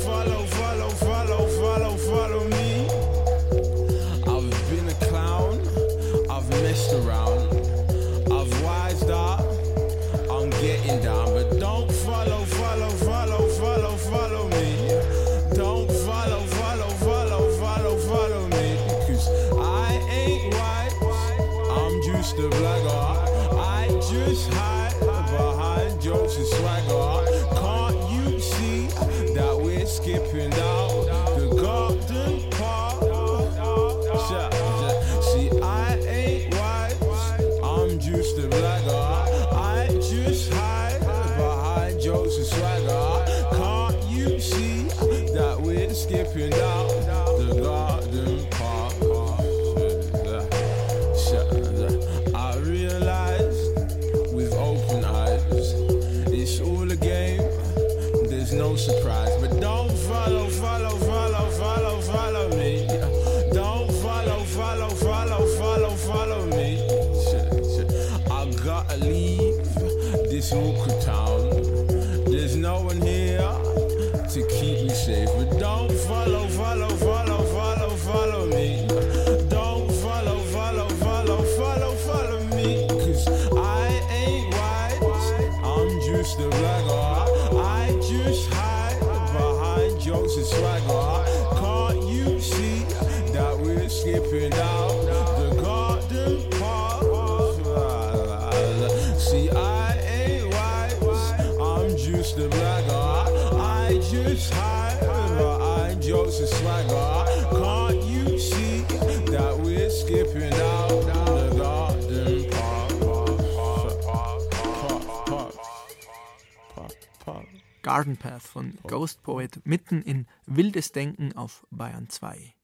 Garden Path von Ghost Poet mitten in wildes Denken auf Bayern 2.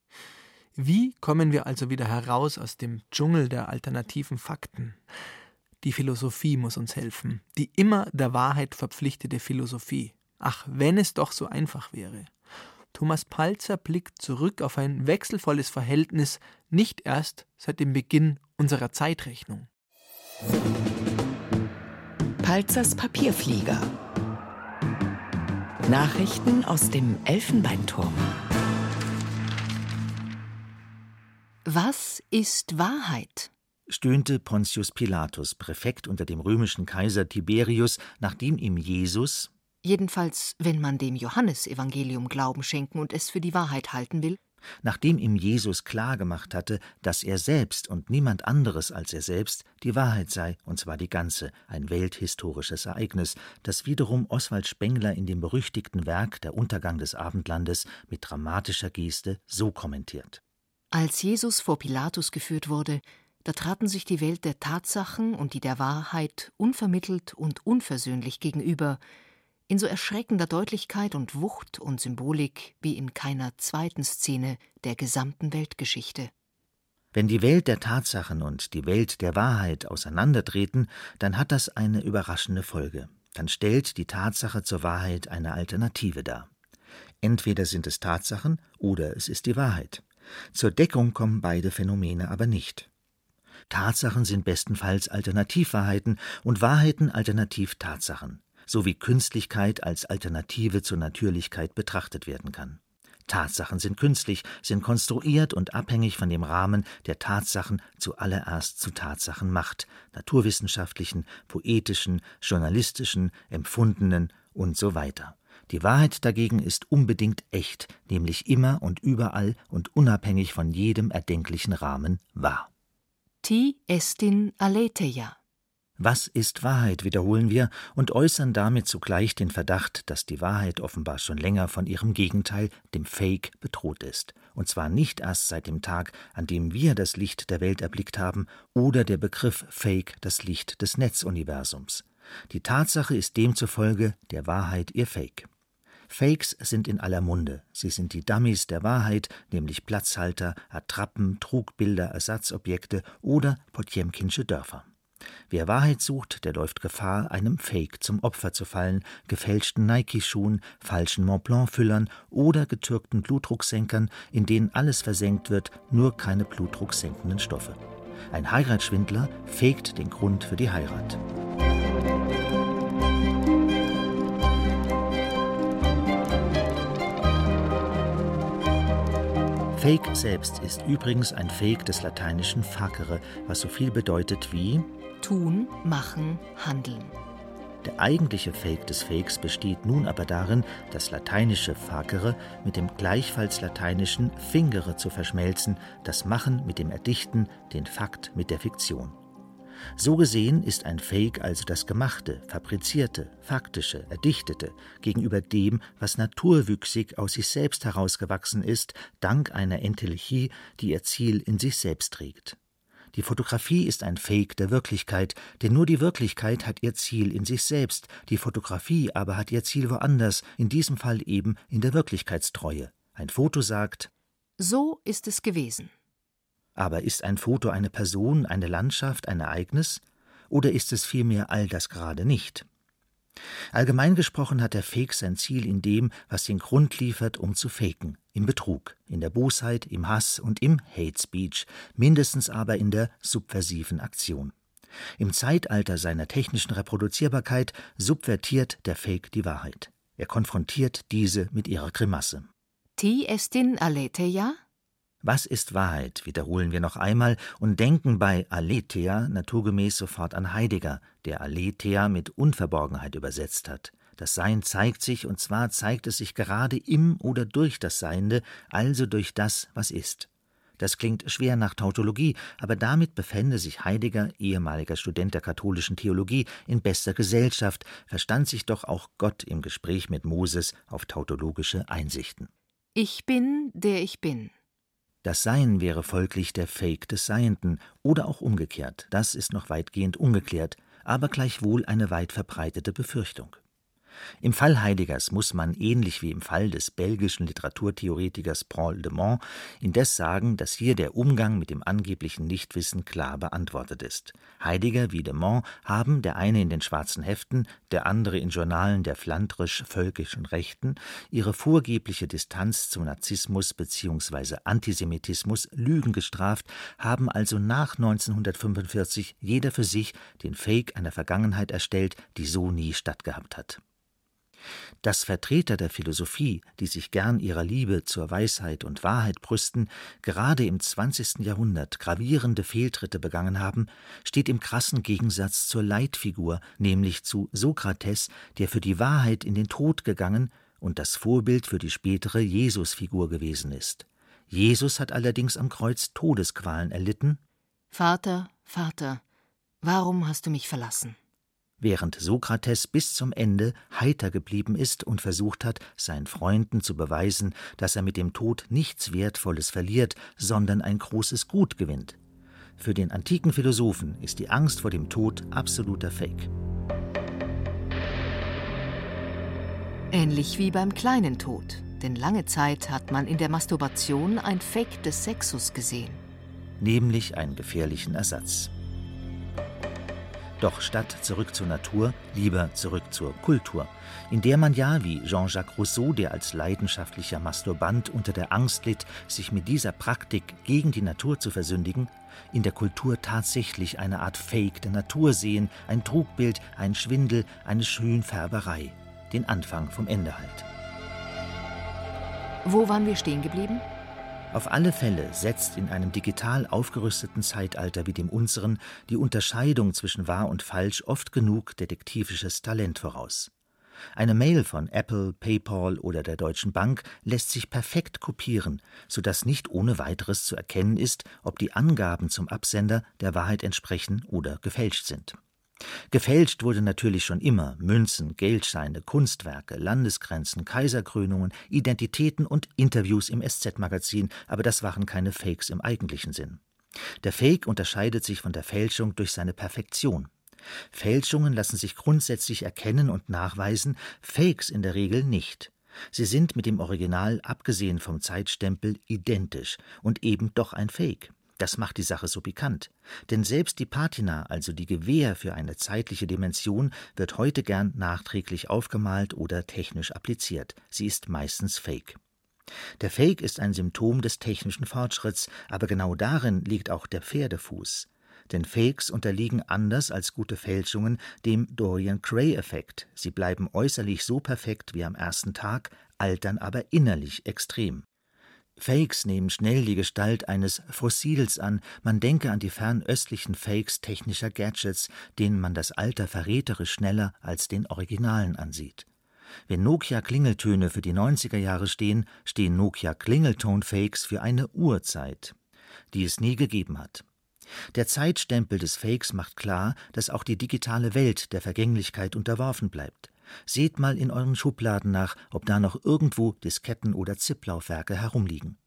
Wie kommen wir also wieder heraus aus dem Dschungel der alternativen Fakten? Die Philosophie muss uns helfen, die immer der Wahrheit verpflichtete Philosophie. Ach, wenn es doch so einfach wäre. Thomas Palzer blickt zurück auf ein wechselvolles Verhältnis, nicht erst seit dem Beginn unserer Zeitrechnung. Palzers Papierflieger. Nachrichten aus dem Elfenbeinturm. Was ist Wahrheit? stöhnte Pontius Pilatus, Präfekt unter dem römischen Kaiser Tiberius, nachdem ihm Jesus, Jedenfalls, wenn man dem Johannesevangelium Glauben schenken und es für die Wahrheit halten will. Nachdem ihm Jesus klargemacht hatte, dass er selbst und niemand anderes als er selbst die Wahrheit sei, und zwar die ganze, ein welthistorisches Ereignis, das wiederum Oswald Spengler in dem berüchtigten Werk Der Untergang des Abendlandes mit dramatischer Geste so kommentiert. Als Jesus vor Pilatus geführt wurde, da traten sich die Welt der Tatsachen und die der Wahrheit unvermittelt und unversöhnlich gegenüber, in so erschreckender Deutlichkeit und Wucht und Symbolik wie in keiner zweiten Szene der gesamten Weltgeschichte. Wenn die Welt der Tatsachen und die Welt der Wahrheit auseinandertreten, dann hat das eine überraschende Folge. Dann stellt die Tatsache zur Wahrheit eine Alternative dar. Entweder sind es Tatsachen oder es ist die Wahrheit. Zur Deckung kommen beide Phänomene aber nicht. Tatsachen sind bestenfalls Alternativwahrheiten und Wahrheiten Alternativ-Tatsachen, so wie Künstlichkeit als Alternative zur Natürlichkeit betrachtet werden kann. Tatsachen sind künstlich, sind konstruiert und abhängig von dem Rahmen, der Tatsachen zuallererst zu Tatsachen macht, naturwissenschaftlichen, poetischen, journalistischen, empfundenen und so weiter. Die Wahrheit dagegen ist unbedingt echt, nämlich immer und überall und unabhängig von jedem erdenklichen Rahmen wahr. Ti estin aletheia. Was ist Wahrheit, wiederholen wir und äußern damit zugleich den Verdacht, dass die Wahrheit offenbar schon länger von ihrem Gegenteil, dem Fake, bedroht ist. Und zwar nicht erst seit dem Tag, an dem wir das Licht der Welt erblickt haben oder der Begriff Fake das Licht des Netzuniversums. Die Tatsache ist demzufolge der Wahrheit ihr Fake. Fakes sind in aller Munde. Sie sind die Dummies der Wahrheit, nämlich Platzhalter, Attrappen, Trugbilder, Ersatzobjekte oder Potjemkinsche Dörfer. Wer Wahrheit sucht, der läuft Gefahr, einem Fake zum Opfer zu fallen, gefälschten Nike-Schuhen, falschen Montblanc-Füllern oder getürkten Blutdrucksenkern, in denen alles versenkt wird, nur keine blutdrucksenkenden Stoffe. Ein Heiratsschwindler faked den Grund für die Heirat. Fake selbst ist übrigens ein Fake des lateinischen facere, was so viel bedeutet wie Tun, machen, handeln. Der eigentliche Fake des Fakes besteht nun aber darin, das lateinische facere mit dem gleichfalls lateinischen fingere zu verschmelzen, das Machen mit dem Erdichten, den Fakt mit der Fiktion. So gesehen ist ein Fake also das Gemachte, Fabrizierte, Faktische, Erdichtete gegenüber dem, was naturwüchsig aus sich selbst herausgewachsen ist, dank einer Entelechie, die ihr Ziel in sich selbst trägt. Die Fotografie ist ein Fake der Wirklichkeit, denn nur die Wirklichkeit hat ihr Ziel in sich selbst, die Fotografie aber hat ihr Ziel woanders, in diesem Fall eben in der Wirklichkeitstreue. Ein Foto sagt, So ist es gewesen. aber ist ein Foto eine Person, eine Landschaft, ein Ereignis? Oder ist es vielmehr all das gerade nicht? Allgemein gesprochen hat der Fake sein Ziel in dem, was den Grund liefert, um zu faken, im Betrug, in der Bosheit, im Hass und im Hate Speech, mindestens aber in der subversiven Aktion. Im Zeitalter seiner technischen Reproduzierbarkeit subvertiert der Fake die Wahrheit. Er konfrontiert diese mit ihrer Grimasse. Ti estin aletheia? Was ist Wahrheit? wiederholen wir noch einmal und denken bei Aletheia naturgemäß sofort an Heidegger, der Aletheia mit Unverborgenheit übersetzt hat. Das Sein zeigt sich, und zwar zeigt es sich gerade im oder durch das Seiende, also durch das, was ist. Das klingt schwer nach Tautologie, aber damit befände sich Heidegger, ehemaliger Student der katholischen Theologie, in bester Gesellschaft, verstand sich doch auch Gott im Gespräch mit Moses auf tautologische Einsichten. Ich bin, der ich bin. Das Sein wäre folglich der Fake des Seienden oder auch umgekehrt, das ist noch weitgehend ungeklärt, aber gleichwohl eine weit verbreitete Befürchtung. Im Fall Heideggers muss man, ähnlich wie im Fall des belgischen Literaturtheoretikers Paul de Mont, indes sagen, dass hier der Umgang mit dem angeblichen Nichtwissen klar beantwortet ist. Heidegger wie de Mont haben, der eine in den schwarzen Heften, der andere in Journalen der flandrisch-völkischen Rechten, ihre vorgebliche Distanz zum Nazismus bzw. Antisemitismus Lügen gestraft, haben also nach 1945 jeder für sich den Fake einer Vergangenheit erstellt, die so nie stattgehabt hat. Dass Vertreter der Philosophie, die sich gern ihrer Liebe zur Weisheit und Wahrheit brüsten, gerade im 20. Jahrhundert gravierende Fehltritte begangen haben, steht im krassen Gegensatz zur Leitfigur, nämlich zu Sokrates, der für die Wahrheit in den Tod gegangen und das Vorbild für die spätere Jesusfigur gewesen ist. Jesus hat allerdings am Kreuz Todesqualen erlitten. Vater, Vater, warum hast du mich verlassen? Während Sokrates bis zum Ende heiter geblieben ist und versucht hat, seinen Freunden zu beweisen, dass er mit dem Tod nichts Wertvolles verliert, sondern ein großes Gut gewinnt. Für den antiken Philosophen ist die Angst vor dem Tod absoluter Fake. Ähnlich wie beim kleinen Tod, denn lange Zeit hat man in der Masturbation ein Fake des Sexus gesehen. Nämlich einen gefährlichen Ersatz. Doch statt zurück zur Natur, lieber zurück zur Kultur, in der man ja, wie Jean-Jacques Rousseau, der als leidenschaftlicher Masturbant unter der Angst litt, sich mit dieser Praktik gegen die Natur zu versündigen, in der Kultur tatsächlich eine Art Fake der Natur sehen, ein Trugbild, ein Schwindel, eine Schönfärberei. Den Anfang vom Ende halt. Wo waren wir stehen geblieben? Auf alle Fälle setzt in einem digital aufgerüsteten Zeitalter wie dem unseren die Unterscheidung zwischen wahr und falsch oft genug detektivisches Talent voraus. Eine Mail von Apple, PayPal oder der Deutschen Bank lässt sich perfekt kopieren, sodass nicht ohne weiteres zu erkennen ist, ob die Angaben zum Absender der Wahrheit entsprechen oder gefälscht sind. Gefälscht wurde natürlich schon immer Münzen, Geldscheine, Kunstwerke, Landesgrenzen, Kaiserkrönungen, Identitäten und Interviews im SZ-Magazin, aber das waren keine Fakes im eigentlichen Sinn. Der Fake unterscheidet sich von der Fälschung durch seine Perfektion. Fälschungen lassen sich grundsätzlich erkennen und nachweisen, Fakes in der Regel nicht. Sie sind mit dem Original, abgesehen vom Zeitstempel, identisch und eben doch ein Fake. Das macht die Sache so pikant. Denn selbst die Patina, also die Gewähr für eine zeitliche Dimension, wird heute gern nachträglich aufgemalt oder technisch appliziert. Sie ist meistens Fake. Der Fake ist ein Symptom des technischen Fortschritts, aber genau darin liegt auch der Pferdefuß. Denn Fakes unterliegen anders als gute Fälschungen dem Dorian Gray-Effekt. Sie bleiben äußerlich so perfekt wie am ersten Tag, altern aber innerlich extrem. Fakes nehmen schnell die Gestalt eines Fossils an, man denke an die fernöstlichen Fakes technischer Gadgets, denen man das Alter verräterisch schneller als den Originalen ansieht. Wenn Nokia-Klingeltöne für die 90er Jahre stehen, stehen Nokia-Klingelton-Fakes für eine Urzeit, die es nie gegeben hat. Der Zeitstempel des Fakes macht klar, dass auch die digitale Welt der Vergänglichkeit unterworfen bleibt. Seht mal in euren Schubladen nach, ob da noch irgendwo Disketten oder Zip-Laufwerke herumliegen.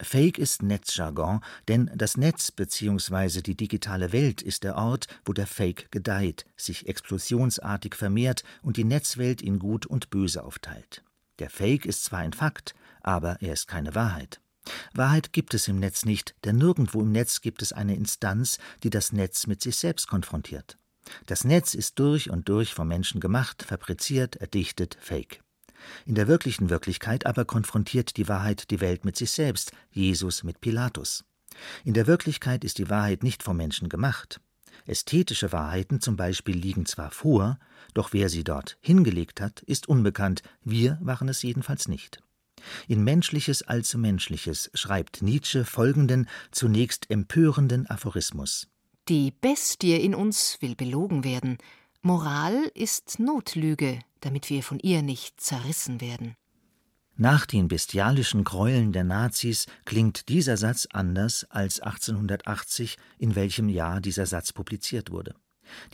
Fake ist Netzjargon, denn das Netz bzw. die digitale Welt ist der Ort, wo der Fake gedeiht, sich explosionsartig vermehrt und die Netzwelt in Gut und Böse aufteilt. Der Fake ist zwar ein Fakt, aber er ist keine Wahrheit. Wahrheit gibt es im Netz nicht, denn nirgendwo im Netz gibt es eine Instanz, die das Netz mit sich selbst konfrontiert. Das Netz ist durch und durch vom Menschen gemacht, fabriziert, erdichtet, fake. In der wirklichen Wirklichkeit aber konfrontiert die Wahrheit die Welt mit sich selbst, Jesus mit Pilatus. In der Wirklichkeit ist die Wahrheit nicht vom Menschen gemacht. Ästhetische Wahrheiten zum Beispiel liegen zwar vor, doch wer sie dort hingelegt hat, ist unbekannt, wir waren es jedenfalls nicht. In Menschliches allzu Menschliches schreibt Nietzsche folgenden, zunächst empörenden Aphorismus die Bestie in uns will belogen werden. Moral ist Notlüge, damit wir von ihr nicht zerrissen werden. Nach den bestialischen Gräueln der Nazis klingt dieser Satz anders als 1880, in welchem Jahr dieser Satz publiziert wurde.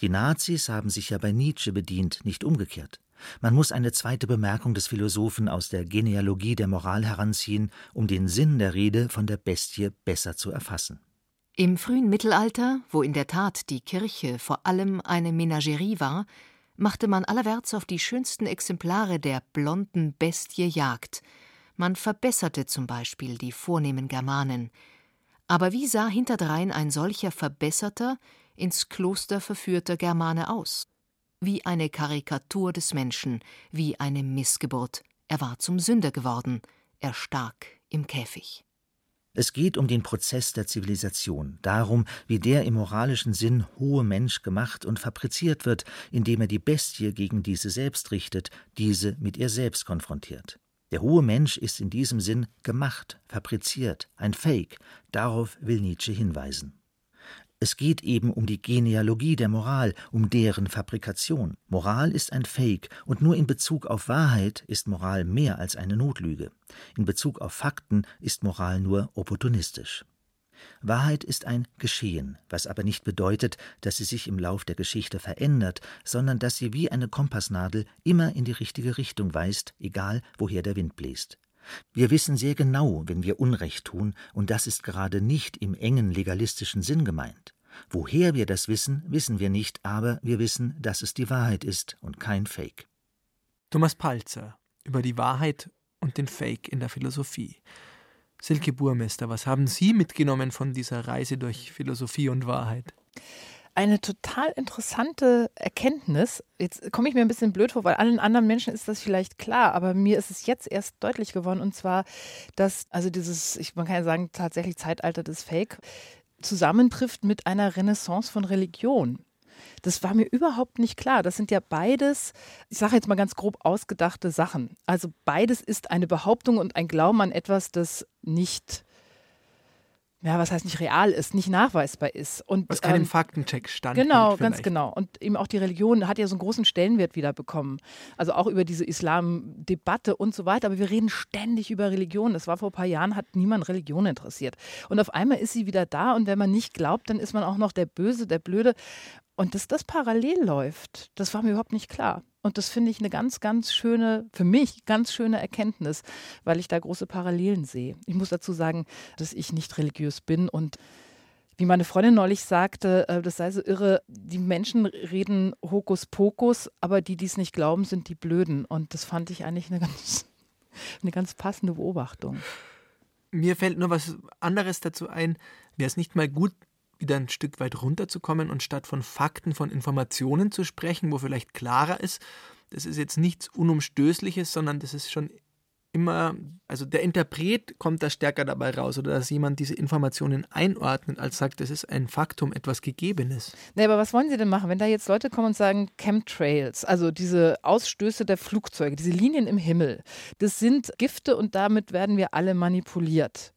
Die Nazis haben sich ja bei Nietzsche bedient, nicht umgekehrt. Man muss eine zweite Bemerkung des Philosophen aus der Genealogie der Moral heranziehen, um den Sinn der Rede von der Bestie besser zu erfassen. Im frühen Mittelalter, wo in der Tat die Kirche vor allem eine Menagerie war, machte man allerwärts auf die schönsten Exemplare der blonden Bestie Jagd. Man verbesserte zum Beispiel die vornehmen Germanen. Aber wie sah hinterdrein ein solcher verbesserter, ins Kloster verführter Germane aus? Wie eine Karikatur des Menschen, wie eine Missgeburt. Er war zum Sünder geworden, er stark im Käfig. Es geht um den Prozess der Zivilisation, darum, wie der im moralischen Sinn hohe Mensch gemacht und fabriziert wird, indem er die Bestie gegen diese selbst richtet, diese mit ihr selbst konfrontiert. Der hohe Mensch ist in diesem Sinn gemacht, fabriziert, ein Fake, darauf will Nietzsche hinweisen. Es geht eben um die Genealogie der Moral, um deren Fabrikation. Moral ist ein Fake, und nur in Bezug auf Wahrheit ist Moral mehr als eine Notlüge. In Bezug auf Fakten ist Moral nur opportunistisch. Wahrheit ist ein Geschehen, was aber nicht bedeutet, dass sie sich im Lauf der Geschichte verändert, sondern dass sie wie eine Kompassnadel immer in die richtige Richtung weist, egal woher der Wind bläst. Wir wissen sehr genau, wenn wir Unrecht tun, und das ist gerade nicht im engen legalistischen Sinn gemeint. Woher wir das wissen, wissen wir nicht, aber wir wissen, dass es die Wahrheit ist und kein Fake. Thomas Palzer über die Wahrheit und den Fake in der Philosophie. Silke Burmester, was haben Sie mitgenommen von dieser Reise durch Philosophie und Wahrheit? Eine total interessante Erkenntnis. Jetzt komme ich mir ein bisschen blöd vor, weil allen anderen Menschen ist das vielleicht klar, aber mir ist es jetzt erst deutlich geworden und zwar, dass also dieses, ich, man kann ja sagen, tatsächlich Zeitalter des Fake zusammentrifft mit einer Renaissance von Religion. Das war mir überhaupt nicht klar. Das sind ja beides, ich sage jetzt mal ganz grob ausgedachte Sachen. Also beides ist eine Behauptung und ein Glauben an etwas, das nicht ja, was heißt nicht real ist, nicht nachweisbar ist. Und, was keinen ähm, Faktencheck stand. Genau, ganz genau. Und eben auch die Religion hat ja so einen großen Stellenwert wieder bekommen. Also auch über diese Islam-Debatte und so weiter. Aber wir reden ständig über Religion. Das war vor ein paar Jahren, hat niemand Religion interessiert. Und auf einmal ist sie wieder da und wenn man nicht glaubt, dann ist man auch noch der Böse, der Blöde. Und dass das parallel läuft, das war mir überhaupt nicht klar. Und das finde ich eine ganz, ganz schöne, für mich ganz schöne Erkenntnis, weil ich da große Parallelen sehe. Ich muss dazu sagen, dass ich nicht religiös bin und wie meine Freundin neulich sagte, äh, das sei so irre, die Menschen reden Hokuspokus, aber die, die es nicht glauben, sind die Blöden. Und das fand ich eigentlich eine ganz, [LAUGHS] eine ganz passende Beobachtung. Mir fällt nur was anderes dazu ein. Wäre es nicht mal gut, wieder ein Stück weit runterzukommen und statt von Fakten, von Informationen zu sprechen, wo vielleicht klarer ist, das ist jetzt nichts Unumstößliches, sondern das ist schon immer, also der Interpret kommt da stärker dabei raus oder dass jemand diese Informationen einordnet, als sagt, das ist ein Faktum, etwas Gegebenes. Nee, aber was wollen Sie denn machen, wenn da jetzt Leute kommen und sagen, Chemtrails, also diese Ausstöße der Flugzeuge, diese Linien im Himmel, das sind Gifte und damit werden wir alle manipuliert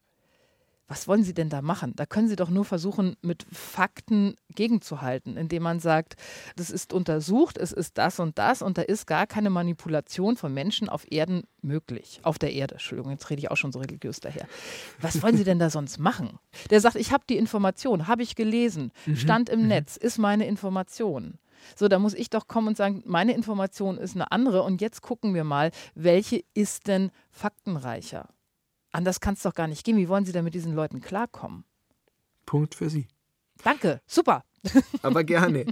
was wollen Sie denn da machen? Da können Sie doch nur versuchen, mit Fakten gegenzuhalten, indem man sagt, das ist untersucht, es ist das und das und da ist gar keine Manipulation von Menschen auf Erden möglich. Auf der Erde, Entschuldigung, jetzt rede ich auch schon so religiös daher. Was wollen Sie denn da sonst machen? Der sagt, ich habe die Information, habe ich gelesen, mhm. stand im mhm. Netz, ist meine Information. So, da muss ich doch kommen und sagen, meine Information ist eine andere und jetzt gucken wir mal, welche ist denn faktenreicher? Anders kann es doch gar nicht gehen. Wie wollen Sie denn mit diesen Leuten klarkommen? Punkt für Sie. Danke, super. [LAUGHS] Aber gerne.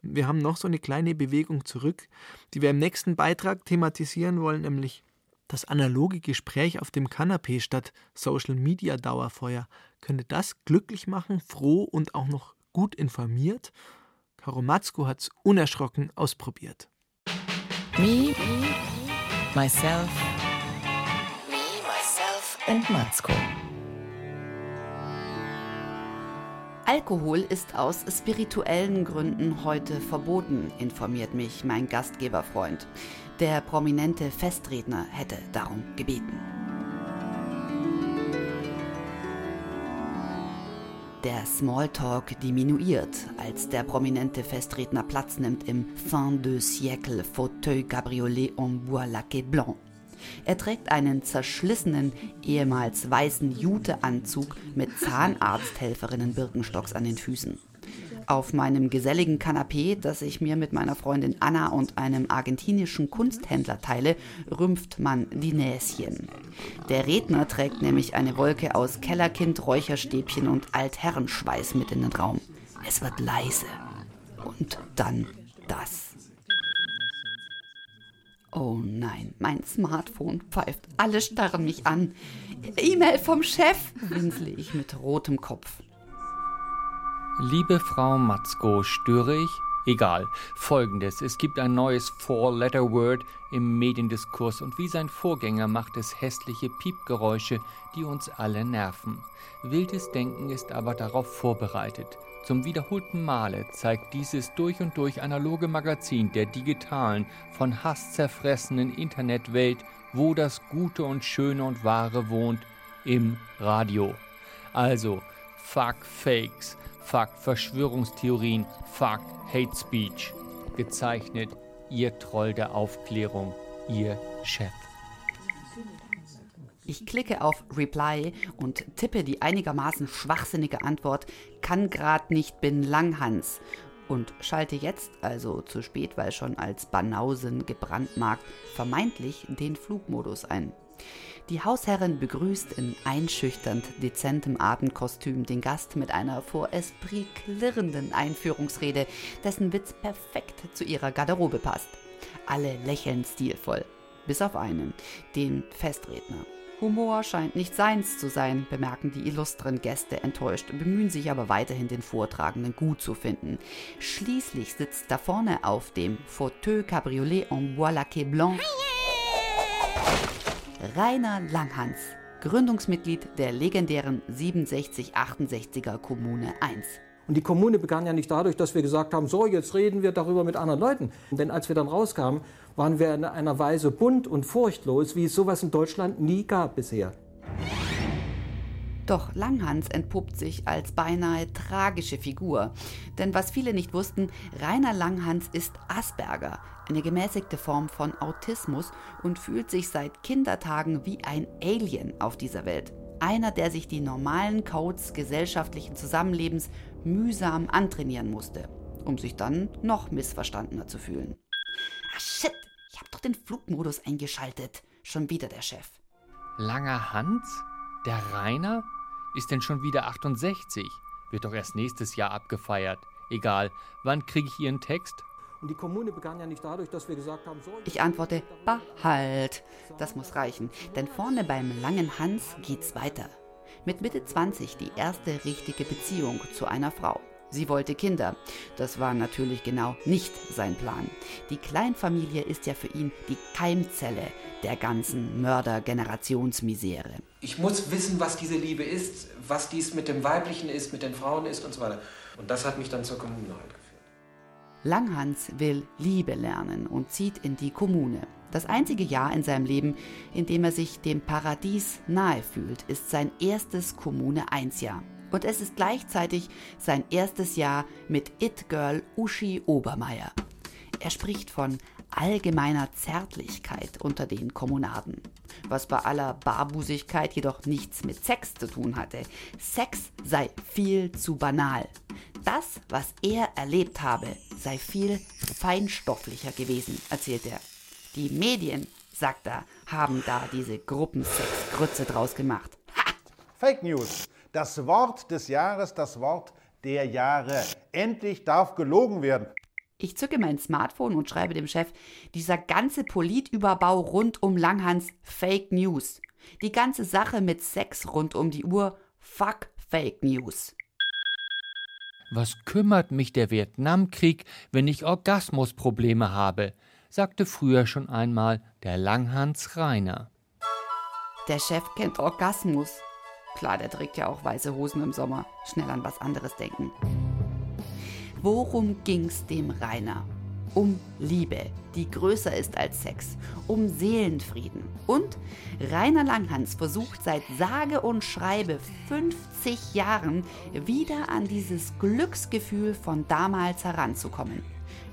Wir haben noch so eine kleine Bewegung zurück, die wir im nächsten Beitrag thematisieren wollen, nämlich das analoge Gespräch auf dem Kanapee statt Social Media Dauerfeuer. Könnte das glücklich machen, froh und auch noch gut informiert? Karo Matzko hat es unerschrocken ausprobiert. Me, myself, and Matzko. Alkohol ist aus spirituellen Gründen heute verboten, informiert mich mein Gastgeberfreund. Der prominente Festredner hätte darum gebeten. Der Smalltalk diminuiert, als der prominente Festredner Platz nimmt im Fin de siècle Fauteuil Cabriolet en bois laqué blanc. Er trägt einen zerschlissenen, ehemals weißen Juteanzug mit Zahnarzthelferinnen Birkenstocks an den Füßen. Auf meinem geselligen Kanapee, das ich mir mit meiner Freundin Anna und einem argentinischen Kunsthändler teile, rümpft man die Näschen. Der Redner trägt nämlich eine Wolke aus Kellerkind, Räucherstäbchen und Altherrenschweiß mit in den Raum. Es wird leise. Und dann das. Oh nein, mein Smartphone pfeift. Alle starren mich an. E-Mail vom Chef, winsle ich mit rotem Kopf. Liebe Frau Matzko, störe ich? Egal. Folgendes. Es gibt ein neues Four-Letter-Word im Mediendiskurs und wie sein Vorgänger macht es hässliche Piepgeräusche, die uns alle nerven. Wildes Denken ist aber darauf vorbereitet. Zum wiederholten Male zeigt dieses durch und durch analoge Magazin der digitalen, von Hass zerfressenen Internetwelt, wo das Gute und Schöne und Wahre wohnt, im Radio. Also, fuck Fakes, fuck Verschwörungstheorien, fuck Hate Speech. Gezeichnet Ihr Troll der Aufklärung, Ihr Chef. Ich klicke auf Reply und tippe die einigermaßen schwachsinnige Antwort kann grad nicht bin Langhans und schalte jetzt, also zu spät, weil schon als Banausen gebrandmarkt, vermeintlich den Flugmodus ein. Die Hausherrin begrüßt in einschüchternd dezentem Abendkostüm den Gast mit einer vor Esprit klirrenden Einführungsrede, dessen Witz perfekt zu ihrer Garderobe passt. Alle lächeln stilvoll, bis auf einen, den Festredner. Humor scheint nicht seins zu sein, bemerken die illustren Gäste enttäuscht, bemühen sich aber weiterhin den Vortragenden gut zu finden. Schließlich sitzt da vorne auf dem Fauteuil Cabriolet en bois laqué blanc Rainer Langhans, Gründungsmitglied der legendären 6768er Kommune 1. Und die Kommune begann ja nicht dadurch, dass wir gesagt haben, so, jetzt reden wir darüber mit anderen Leuten. Denn als wir dann rauskamen, waren wir in einer Weise bunt und furchtlos, wie es sowas in Deutschland nie gab bisher. Doch Langhans entpuppt sich als beinahe tragische Figur. Denn was viele nicht wussten, Rainer Langhans ist Asperger, eine gemäßigte Form von Autismus und fühlt sich seit Kindertagen wie ein Alien auf dieser Welt. Einer, der sich die normalen Codes gesellschaftlichen Zusammenlebens mühsam antrainieren musste, um sich dann noch missverstandener zu fühlen. Ah shit, ich hab doch den Flugmodus eingeschaltet. Schon wieder der Chef. Langer Hans? Der Rainer? Ist denn schon wieder 68? Wird doch erst nächstes Jahr abgefeiert. Egal, wann kriege ich Ihren Text? Und die Kommune begann ja nicht dadurch, dass wir gesagt haben, so. Ich antworte, behalt. Das muss reichen, denn vorne beim langen Hans geht's weiter. Mit Mitte 20 die erste richtige Beziehung zu einer Frau. Sie wollte Kinder. Das war natürlich genau nicht sein Plan. Die Kleinfamilie ist ja für ihn die Keimzelle der ganzen Mörder-Generationsmisere. Ich muss wissen, was diese Liebe ist, was dies mit dem Weiblichen ist, mit den Frauen ist und so weiter. Und das hat mich dann zur Kommune halt. Langhans will Liebe lernen und zieht in die Kommune. Das einzige Jahr in seinem Leben, in dem er sich dem Paradies nahe fühlt, ist sein erstes Kommune 1 Jahr. Und es ist gleichzeitig sein erstes Jahr mit It-Girl Uschi Obermeier. Er spricht von allgemeiner Zärtlichkeit unter den Kommunaden, was bei aller Barbusigkeit jedoch nichts mit Sex zu tun hatte. Sex sei viel zu banal. Das, was er erlebt habe, sei viel feinstofflicher gewesen, erzählt er. Die Medien, sagt er, haben da diese Gruppensex-Grütze draus gemacht. Ha! Fake News. Das Wort des Jahres, das Wort der Jahre. Endlich darf gelogen werden. Ich zücke mein Smartphone und schreibe dem Chef, dieser ganze Politüberbau rund um Langhans Fake News. Die ganze Sache mit Sex rund um die Uhr, fuck Fake News. Was kümmert mich der Vietnamkrieg, wenn ich Orgasmusprobleme habe? sagte früher schon einmal der Langhans Rainer. Der Chef kennt Orgasmus. Klar, der trägt ja auch weiße Hosen im Sommer. Schnell an was anderes denken. Worum ging's dem Rainer? um Liebe, die größer ist als Sex, um Seelenfrieden. Und Rainer Langhans versucht seit sage und schreibe 50 Jahren wieder an dieses Glücksgefühl von damals heranzukommen.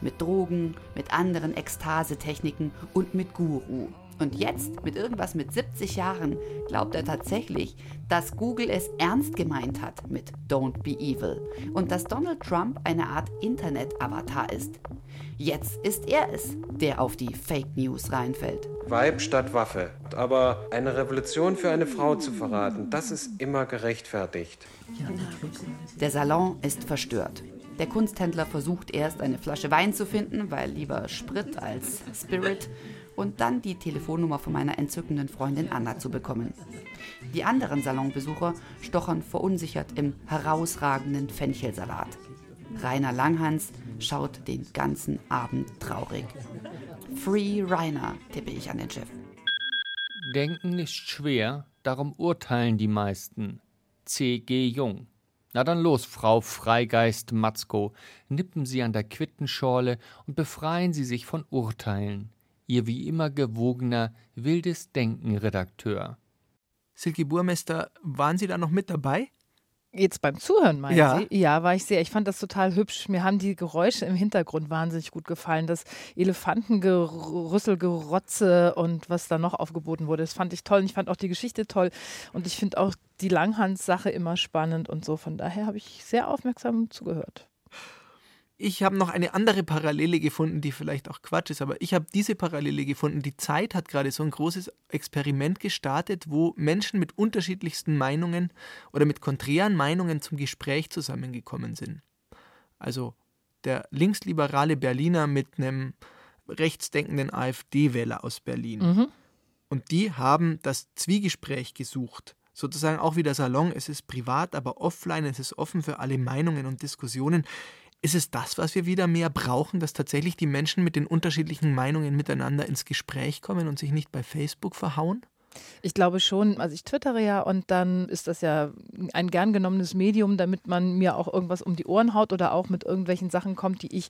Mit Drogen, mit anderen Ekstasetechniken und mit Guru. Und jetzt, mit irgendwas mit 70 Jahren, glaubt er tatsächlich, dass Google es ernst gemeint hat mit Don't Be Evil und dass Donald Trump eine Art Internet-Avatar ist. Jetzt ist er es, der auf die Fake News reinfällt. Weib statt Waffe. Aber eine Revolution für eine Frau zu verraten, das ist immer gerechtfertigt. Der Salon ist verstört. Der Kunsthändler versucht erst eine Flasche Wein zu finden, weil lieber Sprit als Spirit und dann die Telefonnummer von meiner entzückenden Freundin Anna zu bekommen. Die anderen Salonbesucher stochern verunsichert im herausragenden Fenchelsalat. Rainer Langhans schaut den ganzen Abend traurig. Free Rainer, tippe ich an den Chef. Denken ist schwer, darum urteilen die meisten. C.G. Jung. Na dann los, Frau Freigeist Matzko, nippen Sie an der Quittenschorle und befreien Sie sich von Urteilen. Ihr wie immer gewogener, wildes Denken-Redakteur. Silke Burmester, waren Sie da noch mit dabei? Jetzt beim Zuhören, meinen Ja. Sie? Ja, war ich sehr. Ich fand das total hübsch. Mir haben die Geräusche im Hintergrund wahnsinnig gut gefallen. Das Elefantengerüssel, Gerotze und was da noch aufgeboten wurde. Das fand ich toll. Und ich fand auch die Geschichte toll. Und ich finde auch die Langhans-Sache immer spannend und so. Von daher habe ich sehr aufmerksam zugehört. Ich habe noch eine andere Parallele gefunden, die vielleicht auch Quatsch ist, aber ich habe diese Parallele gefunden. Die Zeit hat gerade so ein großes Experiment gestartet, wo Menschen mit unterschiedlichsten Meinungen oder mit konträren Meinungen zum Gespräch zusammengekommen sind. Also der linksliberale Berliner mit einem rechtsdenkenden AfD-Wähler aus Berlin. Mhm. Und die haben das Zwiegespräch gesucht. Sozusagen auch wie der Salon. Es ist privat, aber offline. Es ist offen für alle Meinungen und Diskussionen. Ist es das, was wir wieder mehr brauchen, dass tatsächlich die Menschen mit den unterschiedlichen Meinungen miteinander ins Gespräch kommen und sich nicht bei Facebook verhauen? Ich glaube schon, also ich twittere ja und dann ist das ja ein gern genommenes Medium, damit man mir auch irgendwas um die Ohren haut oder auch mit irgendwelchen Sachen kommt, die ich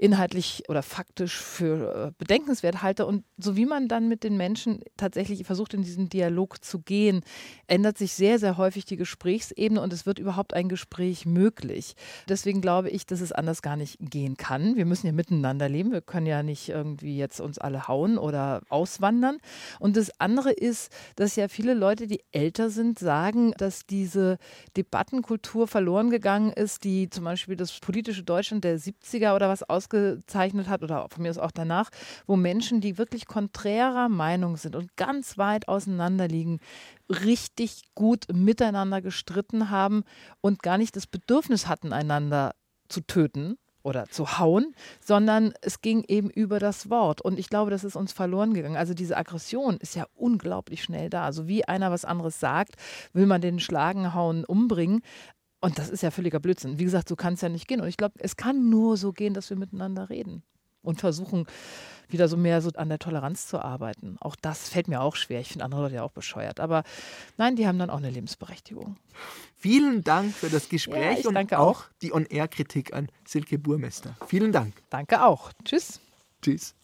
inhaltlich oder faktisch für äh, bedenkenswert halte. Und so wie man dann mit den Menschen tatsächlich versucht, in diesen Dialog zu gehen, ändert sich sehr, sehr häufig die Gesprächsebene und es wird überhaupt ein Gespräch möglich. Deswegen glaube ich, dass es anders gar nicht gehen kann. Wir müssen ja miteinander leben. Wir können ja nicht irgendwie jetzt uns alle hauen oder auswandern. Und das andere ist, dass ja viele Leute, die älter sind, sagen, dass diese Debattenkultur verloren gegangen ist, die zum Beispiel das politische Deutschland der 70er oder was ausgezeichnet hat oder von mir aus auch danach, wo Menschen, die wirklich konträrer Meinung sind und ganz weit auseinander liegen, richtig gut miteinander gestritten haben und gar nicht das Bedürfnis hatten, einander zu töten oder zu hauen, sondern es ging eben über das Wort. Und ich glaube, das ist uns verloren gegangen. Also diese Aggression ist ja unglaublich schnell da. Also wie einer was anderes sagt, will man den schlagen, hauen, umbringen. Und das ist ja völliger Blödsinn. Wie gesagt, so kann es ja nicht gehen. Und ich glaube, es kann nur so gehen, dass wir miteinander reden und versuchen, wieder so mehr so an der Toleranz zu arbeiten. Auch das fällt mir auch schwer. Ich finde andere Leute ja auch bescheuert. Aber nein, die haben dann auch eine Lebensberechtigung. Vielen Dank für das Gespräch Ja, und danke auch die On-Air-Kritik an Silke Burmester. Vielen Dank. Danke auch. Tschüss. Tschüss.